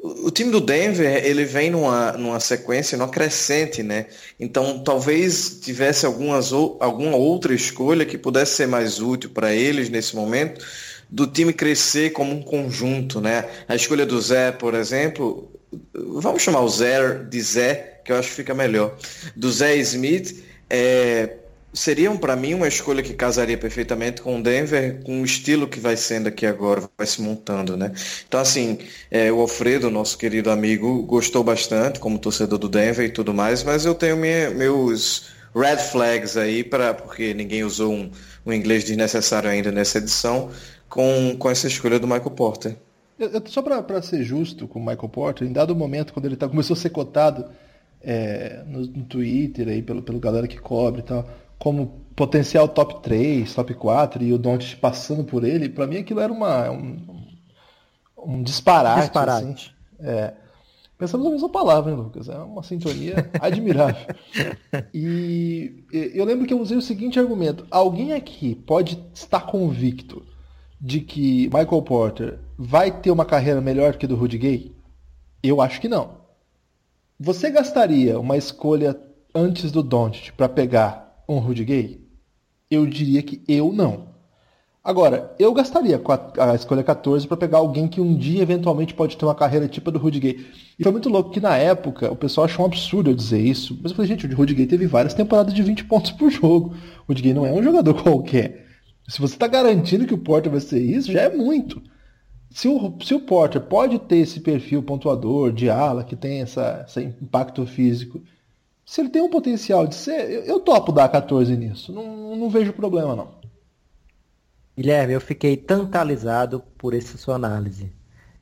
o time do Denver, ele vem numa, numa sequência, numa crescente, né? Então, talvez tivesse algumas, alguma outra escolha que pudesse ser mais útil para eles nesse momento, do time crescer como um conjunto, né? A escolha do Zé, por exemplo, vamos chamar o Zé de Zé, que eu acho que fica melhor. Do Zé Smith, é, seriam para mim uma escolha que casaria perfeitamente com o Denver, com o estilo que vai sendo aqui agora, vai se montando, né? Então, assim, é, o Alfredo, nosso querido amigo, gostou bastante como torcedor do Denver e tudo mais, mas eu tenho minha, meus red flags aí, para porque ninguém usou um, um inglês desnecessário ainda nessa edição, com, com essa escolha do Michael Porter. Eu, eu, só para ser justo com o Michael Porter, em dado momento, quando ele tá, começou a ser cotado é, no, no, Twitter, aí, pelo, pelo galera que cobre e tal, como potencial top 3, top 4, e o Doncic passando por ele, para mim aquilo era uma, um, um disparate. Disparate. Assim. É, pensamos a mesma palavra, hein, Lucas? É uma sintonia [LAUGHS] admirável. E eu lembro que eu usei o seguinte argumento: alguém aqui pode estar convicto de que Michael Porter vai ter uma carreira melhor que do Rudy Gay? Eu acho que não. Você gastaria uma escolha antes do Doncic para pegar um Rudy Gay? Eu diria que eu não. Agora, eu gastaria a, a escolha 14 para pegar alguém que um dia eventualmente pode ter uma carreira tipo do Rudy Gay. E foi muito louco que na época o pessoal achou um absurdo eu dizer isso. Mas eu falei, gente, o Rudy Gay teve várias temporadas de 20 pontos por jogo. O Rudy Gay não é um jogador [LAUGHS] qualquer. Se você está garantindo que o Porter vai ser isso, já é muito. Se o, se o Porter pode ter esse perfil pontuador de ala, que tem essa, esse impacto físico, se ele tem um potencial de ser, eu, eu topo dar 14 nisso. Não, não vejo problema, não. Guilherme, eu fiquei tantalizado por essa sua análise.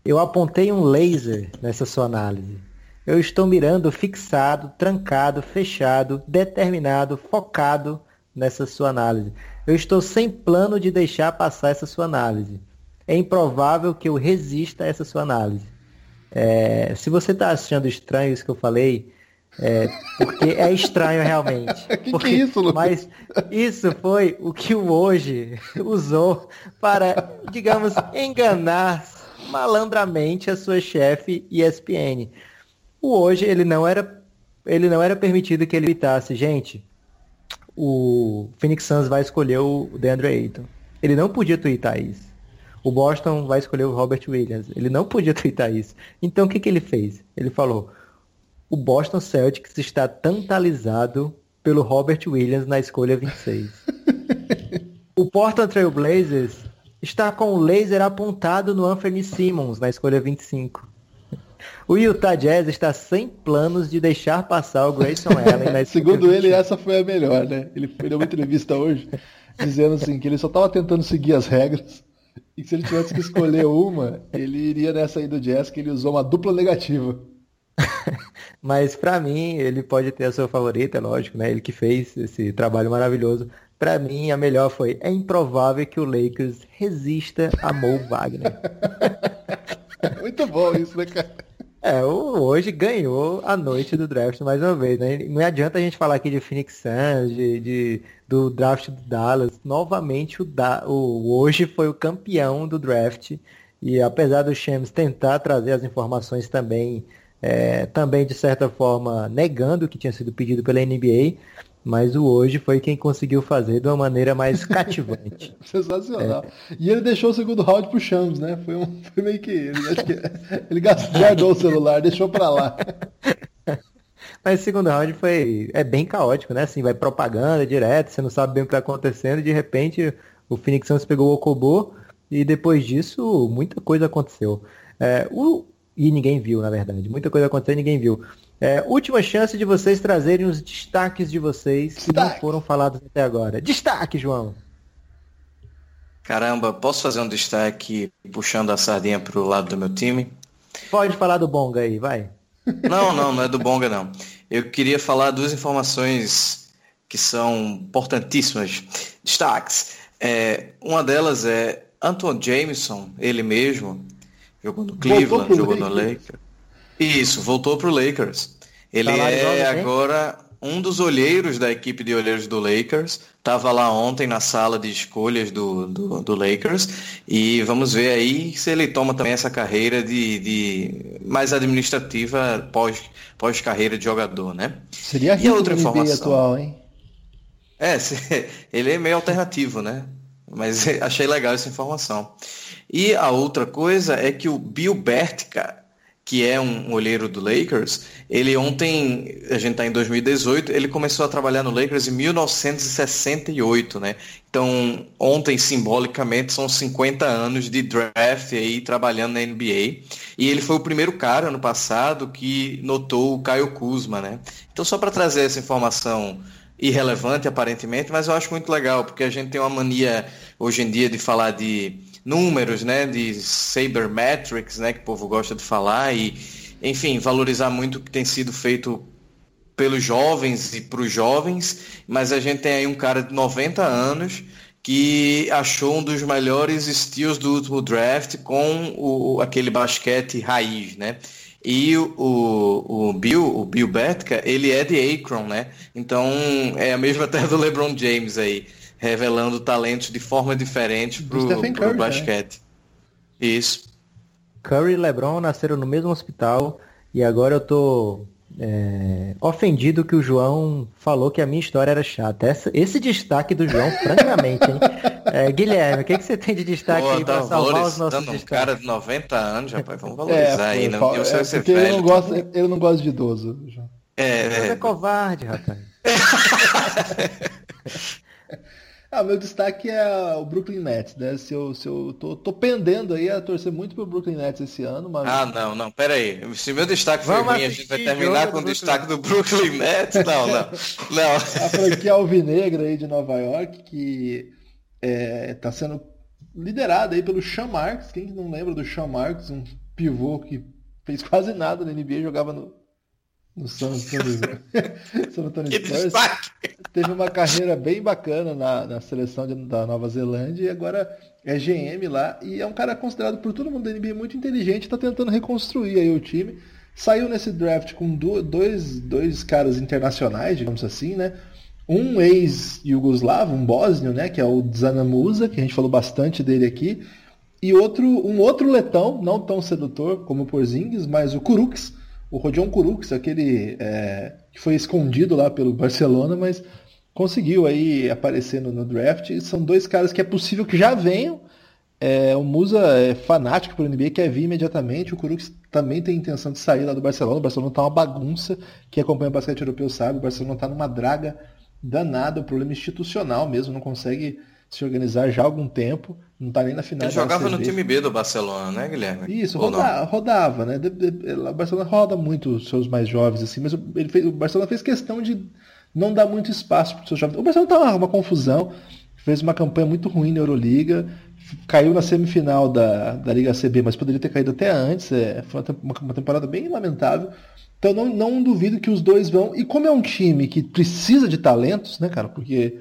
Eu apontei um laser nessa sua análise. Eu estou mirando fixado, trancado, fechado, determinado, focado nessa sua análise. Eu estou sem plano de deixar passar essa sua análise. É improvável que eu resista a essa sua análise. É, se você está achando estranho isso que eu falei, é, porque é estranho realmente. [LAUGHS] que porque, que é isso, Lucas? Mas isso foi o que o hoje usou para, digamos, enganar malandramente a sua chefe ESPN. O hoje ele não era ele não era permitido que ele gritasse, gente, o Phoenix Suns vai escolher o DeAndre Ayton. Ele não podia twittar isso. O Boston vai escolher o Robert Williams. Ele não podia twittar isso. Então o que, que ele fez? Ele falou: o Boston Celtics está tantalizado pelo Robert Williams na escolha 26. o Portland Trail Blazers está com o laser apontado no Anthony Simmons na escolha 25. O Utah Jazz está sem planos de deixar passar o Grayson [LAUGHS] Allen na Segundo ele, essa foi a melhor, né? Ele deu uma entrevista hoje dizendo assim que ele só estava tentando seguir as regras e que se ele tivesse que escolher uma, ele iria nessa aí do Jazz que ele usou uma dupla negativa. [LAUGHS] Mas para mim, ele pode ter a sua favorita, é lógico, né? Ele que fez esse trabalho maravilhoso. Para mim, a melhor foi: é improvável que o Lakers resista a Mo Wagner. [LAUGHS] Muito bom isso, né, cara? É, hoje ganhou a noite do draft mais uma vez, né? Não adianta a gente falar aqui de Phoenix Suns, de, de do draft do Dallas. Novamente, o, da, o hoje foi o campeão do draft. E apesar do Shams tentar trazer as informações também, é, também de certa forma negando o que tinha sido pedido pela NBA, mas o hoje foi quem conseguiu fazer de uma maneira mais [LAUGHS] cativante. Sensacional. É. E ele deixou o segundo round pro Chambs, né? Foi, um, foi meio que. Ele, acho que ele guardou o celular, deixou pra lá. [LAUGHS] Mas o segundo round foi. É bem caótico, né? Assim, vai propaganda direto, você não sabe bem o que tá acontecendo, e de repente o Phoenix Suns pegou o Okobo, e depois disso muita coisa aconteceu. É, o, e ninguém viu, na verdade. Muita coisa aconteceu e ninguém viu. É, última chance de vocês trazerem os destaques de vocês Destaque. que não foram falados até agora. Destaque, João! Caramba, posso fazer um destaque puxando a sardinha pro lado do meu time? Pode falar do Bonga aí, vai. Não, não, não é do Bonga não. Eu queria falar duas informações que são importantíssimas. Destaques. É, uma delas é Anton Jameson, ele mesmo, jogou no Cleveland, jogou no Lakers. Isso, voltou para o Lakers. Ele tá é agora um dos olheiros da equipe de olheiros do Lakers. Estava lá ontem na sala de escolhas do, do, do, Lakers. E vamos ver aí se ele toma também essa carreira de, de mais administrativa pós, pós carreira de jogador, né? Seria e a outra informação atual, hein? É, [LAUGHS] ele é meio alternativo, né? Mas [LAUGHS] achei legal essa informação. E a outra coisa é que o Bill Bertka, que é um olheiro do Lakers, ele ontem, a gente está em 2018, ele começou a trabalhar no Lakers em 1968, né? Então, ontem, simbolicamente, são 50 anos de draft aí trabalhando na NBA. E ele foi o primeiro cara ano passado que notou o Caio Kuzma, né? Então, só para trazer essa informação irrelevante, aparentemente, mas eu acho muito legal, porque a gente tem uma mania hoje em dia de falar de números, né, de sabermetrics, né, que o povo gosta de falar e, enfim, valorizar muito o que tem sido feito pelos jovens e para os jovens, mas a gente tem aí um cara de 90 anos que achou um dos melhores steals do último draft com o, aquele basquete raiz, né? E o, o, Bill, o Bill Betka, ele é de Akron, né? Então é a mesma terra do LeBron James aí revelando talentos de forma diferente pro, Curry, pro né? basquete. Né? Isso. Curry e LeBron nasceram no mesmo hospital e agora eu tô é, ofendido que o João falou que a minha história era chata. Essa, esse destaque do João, [LAUGHS] francamente, hein? É, Guilherme, o que, que você tem de destaque Pô, aí pra tá salvar os nossos um destaques? cara de 90 anos, rapaz, vamos valorizar é, aí. Não, eu é, ele não, gosta, ele não gosta de idoso. É, Você é, é covarde, rapaz. [LAUGHS] Ah, meu destaque é o Brooklyn Nets, né? Se eu, se eu tô, tô pendendo aí a torcer muito pro Brooklyn Nets esse ano, mas... Ah, não, não, pera aí. Se meu destaque for ruim, a gente vai terminar com o destaque do Brooklyn Nets? Não, não, não. [LAUGHS] A franquia alvinegra aí de Nova York, que é, tá sendo liderada aí pelo Sean Marks. Quem não lembra do Sean Marks, um pivô que fez quase nada na NBA, jogava no, no San Antonio, San Antonio Spurs. Teve uma carreira bem bacana na, na seleção de, da Nova Zelândia e agora é GM lá. E é um cara considerado por todo mundo da NBA muito inteligente, está tentando reconstruir aí o time. Saiu nesse draft com dois, dois caras internacionais, digamos assim, né? Um ex-yugoslavo, um bósnio, né? Que é o Zanamusa, que a gente falou bastante dele aqui. E outro, um outro letão, não tão sedutor como o Porzingis, mas o Kuruks, o Rodion Kurux, aquele é, que foi escondido lá pelo Barcelona, mas conseguiu aí aparecer no, no, draft. São dois caras que é possível que já venham. É, o Musa é fanático por NBA, quer vir imediatamente. O Kurux também tem intenção de sair lá do Barcelona. O Barcelona está uma bagunça. Quem acompanha o basquete europeu sabe. O Barcelona está numa draga danada, um problema institucional mesmo. Não consegue se organizar já há algum tempo. Não tá nem na final. Ele jogava no time B do Barcelona, né, Guilherme? Isso, roda, rodava, né? O Barcelona roda muito os seus mais jovens, assim, mas ele fez, o Barcelona fez questão de não dar muito espaço para os seus jovens. O Barcelona tá uma, uma confusão, fez uma campanha muito ruim na Euroliga, caiu na semifinal da, da Liga CB, mas poderia ter caído até antes. É, foi uma, uma temporada bem lamentável. Então não, não duvido que os dois vão. E como é um time que precisa de talentos, né, cara? Porque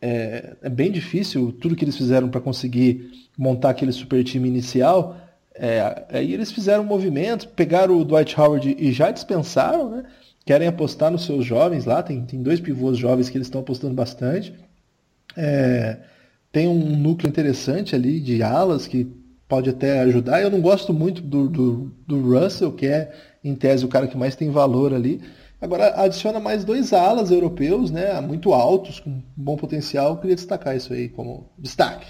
é, é bem difícil tudo que eles fizeram para conseguir montar aquele super time inicial. É, aí eles fizeram um movimento, pegaram o Dwight Howard e já dispensaram, né? Querem apostar nos seus jovens lá, tem, tem dois pivôs jovens que eles estão apostando bastante. É, tem um núcleo interessante ali de alas que pode até ajudar. Eu não gosto muito do, do, do Russell, que é, em tese, o cara que mais tem valor ali. Agora, adiciona mais dois alas europeus, né, muito altos, com bom potencial. Eu queria destacar isso aí como destaque.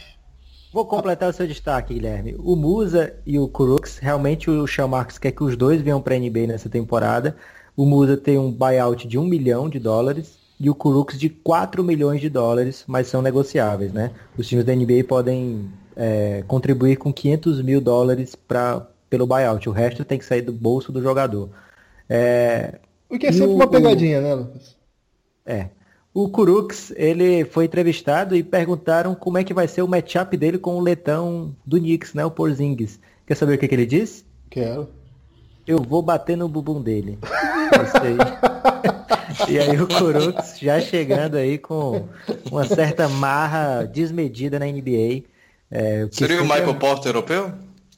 Vou completar o seu destaque, Guilherme. O Musa e o Crooks, realmente o Sean Marks quer que os dois venham para a NBA nessa temporada. O Musa tem um buyout de um milhão de dólares e o Crooks de 4 milhões de dólares, mas são negociáveis, né? Os times da NBA podem é, contribuir com 500 mil dólares pra, pelo buyout. O resto tem que sair do bolso do jogador. É, o que é sempre o, uma pegadinha, né, Lucas? É. O Kurux, ele foi entrevistado e perguntaram como é que vai ser o matchup dele com o letão do Knicks, né, o Porzingis. Quer saber o que, que ele disse? Quero. Eu vou bater no bumbum dele. [LAUGHS] e aí o Kurux já chegando aí com uma certa marra desmedida na NBA. É, Seria o Michael Porter europeu?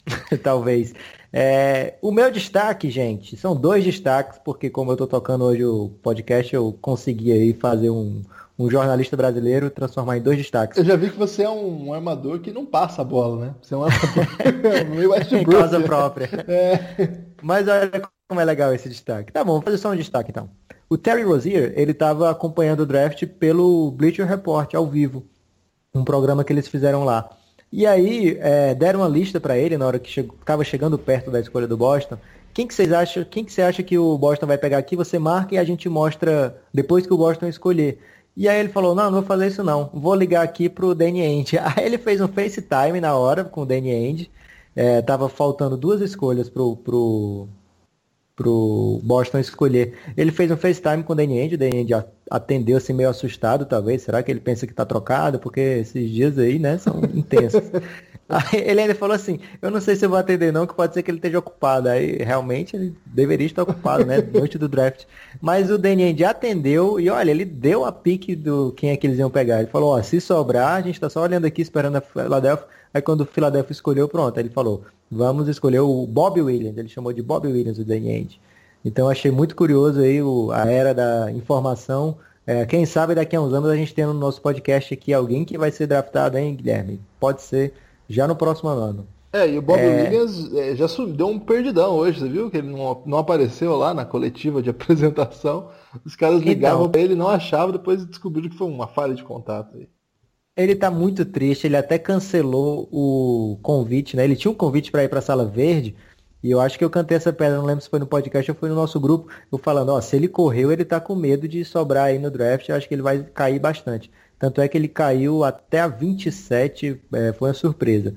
[LAUGHS] Talvez. É, o meu destaque, gente, são dois destaques, porque como eu estou tocando hoje o podcast, eu consegui aí fazer um, um jornalista brasileiro transformar em dois destaques. Eu já vi que você é um, armador que não passa a bola, né? Você é um armador [LAUGHS] meio Em causa própria. É. Mas olha como é legal esse destaque. Tá bom, vou fazer só um destaque então. O Terry Rozier, ele estava acompanhando o draft pelo Bleacher Report ao vivo, um programa que eles fizeram lá. E aí é, deram uma lista para ele na hora que estava che chegando perto da escolha do Boston. Quem que vocês acham? Quem que você acha que o Boston vai pegar aqui? Você marca e a gente mostra depois que o Boston escolher. E aí ele falou, não, não vou fazer isso não. Vou ligar aqui pro Danny Ainge. [LAUGHS] Aí ele fez um FaceTime na hora com o Danny Ainge. É, tava faltando duas escolhas pro, pro, pro Boston escolher. Ele fez um FaceTime com o Danny Ainge, o Danny Ainge atendeu assim meio assustado, talvez. Será que ele pensa que tá trocado? Porque esses dias aí, né, são [LAUGHS] intensos. Aí ele ainda falou assim, eu não sei se eu vou atender não, que pode ser que ele esteja ocupado. Aí realmente ele deveria estar ocupado, né? [LAUGHS] Noite do draft. Mas o Danny Ainge atendeu e olha, ele deu a pique do quem é que eles iam pegar. Ele falou, ó, se sobrar, a gente tá só olhando aqui esperando a Philadelphia. Aí quando o Philadelphia escolheu, pronto. Aí ele falou, vamos escolher o Bob Williams. Ele chamou de Bob Williams o Danny Ainge. Então achei muito curioso aí o, a era da informação. É, quem sabe daqui a uns anos a gente tem no nosso podcast aqui alguém que vai ser draftado, hein, Guilherme? Pode ser já no próximo ano. É, e o Bob é... Williams é, já deu um perdidão hoje, você viu? Que ele não, não apareceu lá na coletiva de [LAUGHS] apresentação. Os caras então. ligavam então, pra ele, não achavam, depois descobriram que foi uma falha de contato aí. Ele tá muito triste, ele até cancelou o convite, né? Ele tinha um convite para ir para a Sala Verde, e eu acho que eu cantei essa pedra, não lembro se foi no podcast ou foi no nosso grupo, eu falando, ó, se ele correu, ele tá com medo de sobrar aí no draft, eu acho que ele vai cair bastante. Tanto é que ele caiu até a 27, é, foi uma surpresa.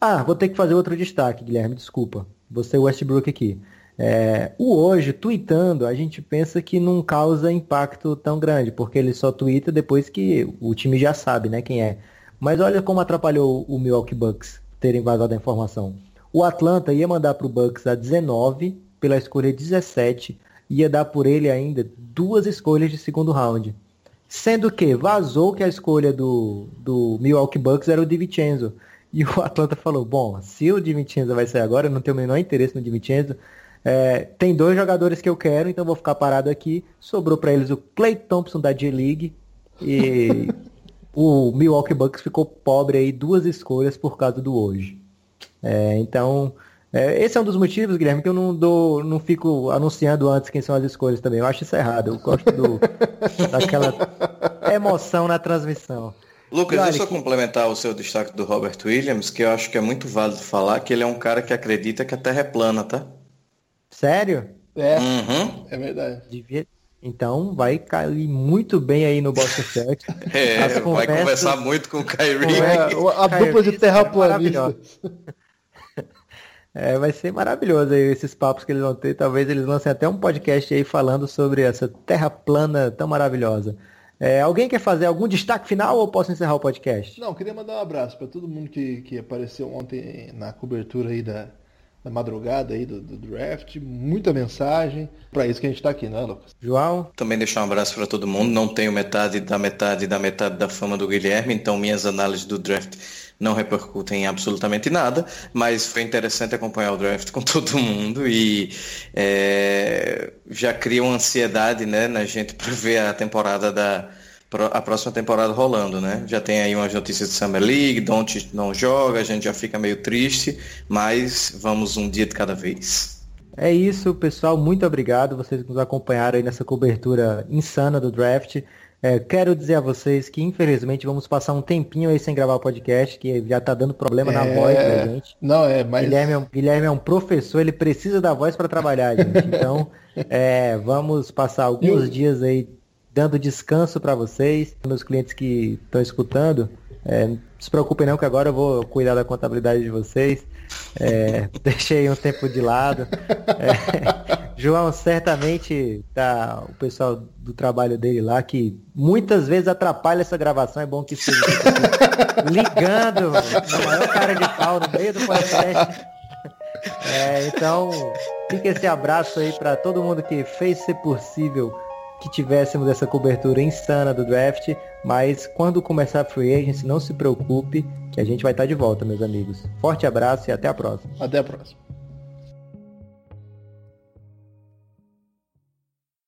Ah, vou ter que fazer outro destaque, Guilherme, desculpa. Você Westbrook aqui. É, o hoje, tweetando, a gente pensa que não causa impacto tão grande, porque ele só twitta depois que o time já sabe, né, quem é. Mas olha como atrapalhou o Milwaukee Bucks terem vazado a informação. O Atlanta ia mandar para o Bucks a 19 pela escolha 17, ia dar por ele ainda duas escolhas de segundo round. Sendo que vazou que a escolha do, do Milwaukee Bucks era o DiVincenzo. E o Atlanta falou, bom, se o DiVincenzo vai sair agora, eu não tenho o menor interesse no DiVincenzo, é, tem dois jogadores que eu quero, então vou ficar parado aqui. Sobrou para eles o Clay Thompson da G-League e [LAUGHS] o Milwaukee Bucks ficou pobre aí duas escolhas por causa do hoje. É, então, é, esse é um dos motivos, Guilherme, que eu não dou, não fico anunciando antes quem são as escolhas também. Eu acho isso errado. Eu gosto do, [LAUGHS] daquela emoção na transmissão. Lucas, deixa eu que... complementar o seu destaque do Robert Williams, que eu acho que é muito válido falar que ele é um cara que acredita que a Terra é plana, tá? Sério? É, uhum. é verdade. Devia, Então vai cair muito bem aí no Boston Celtics. [LAUGHS] É, vai conversar muito com o Kyrie. É, a dupla de terraplanistas. [LAUGHS] É, vai ser maravilhoso aí esses papos que eles vão ter. Talvez eles lancem até um podcast aí falando sobre essa terra plana tão maravilhosa. É, alguém quer fazer algum destaque final ou posso encerrar o podcast? Não, queria mandar um abraço para todo mundo que, que apareceu ontem na cobertura aí da, da madrugada aí do, do draft. Muita mensagem. Para isso que a gente está aqui, né, Lucas? João? Também deixar um abraço para todo mundo. Não tenho metade da metade da metade da fama do Guilherme, então minhas análises do draft não repercutem em absolutamente nada, mas foi interessante acompanhar o draft com [LAUGHS] todo mundo e é, já cria uma ansiedade né, na gente para ver a temporada da a próxima temporada rolando, né? Já tem aí umas notícias de Summer League, Don't não joga, a gente já fica meio triste, mas vamos um dia de cada vez. É isso, pessoal. Muito obrigado. Vocês que nos acompanharam aí nessa cobertura insana do draft. É, quero dizer a vocês que infelizmente vamos passar um tempinho aí sem gravar o podcast, que já tá dando problema é... na voz da gente. Não, é, mas. Guilherme é um, Guilherme é um professor, ele precisa da voz para trabalhar, gente. Então, [LAUGHS] é, vamos passar alguns dias aí dando descanso para vocês, meus clientes que estão escutando. É, não se preocupem não que agora eu vou cuidar da contabilidade de vocês. É, [LAUGHS] deixei um tempo de lado. É, [LAUGHS] João certamente tá o pessoal do trabalho dele lá que muitas vezes atrapalha essa gravação. É bom que esteja ligando na maior cara de pau no meio do podcast. É, então, fica esse abraço aí para todo mundo que fez ser possível que tivéssemos essa cobertura insana do draft, mas quando começar a free agency, não se preocupe, que a gente vai estar de volta, meus amigos. Forte abraço e até a próxima. Até a próxima.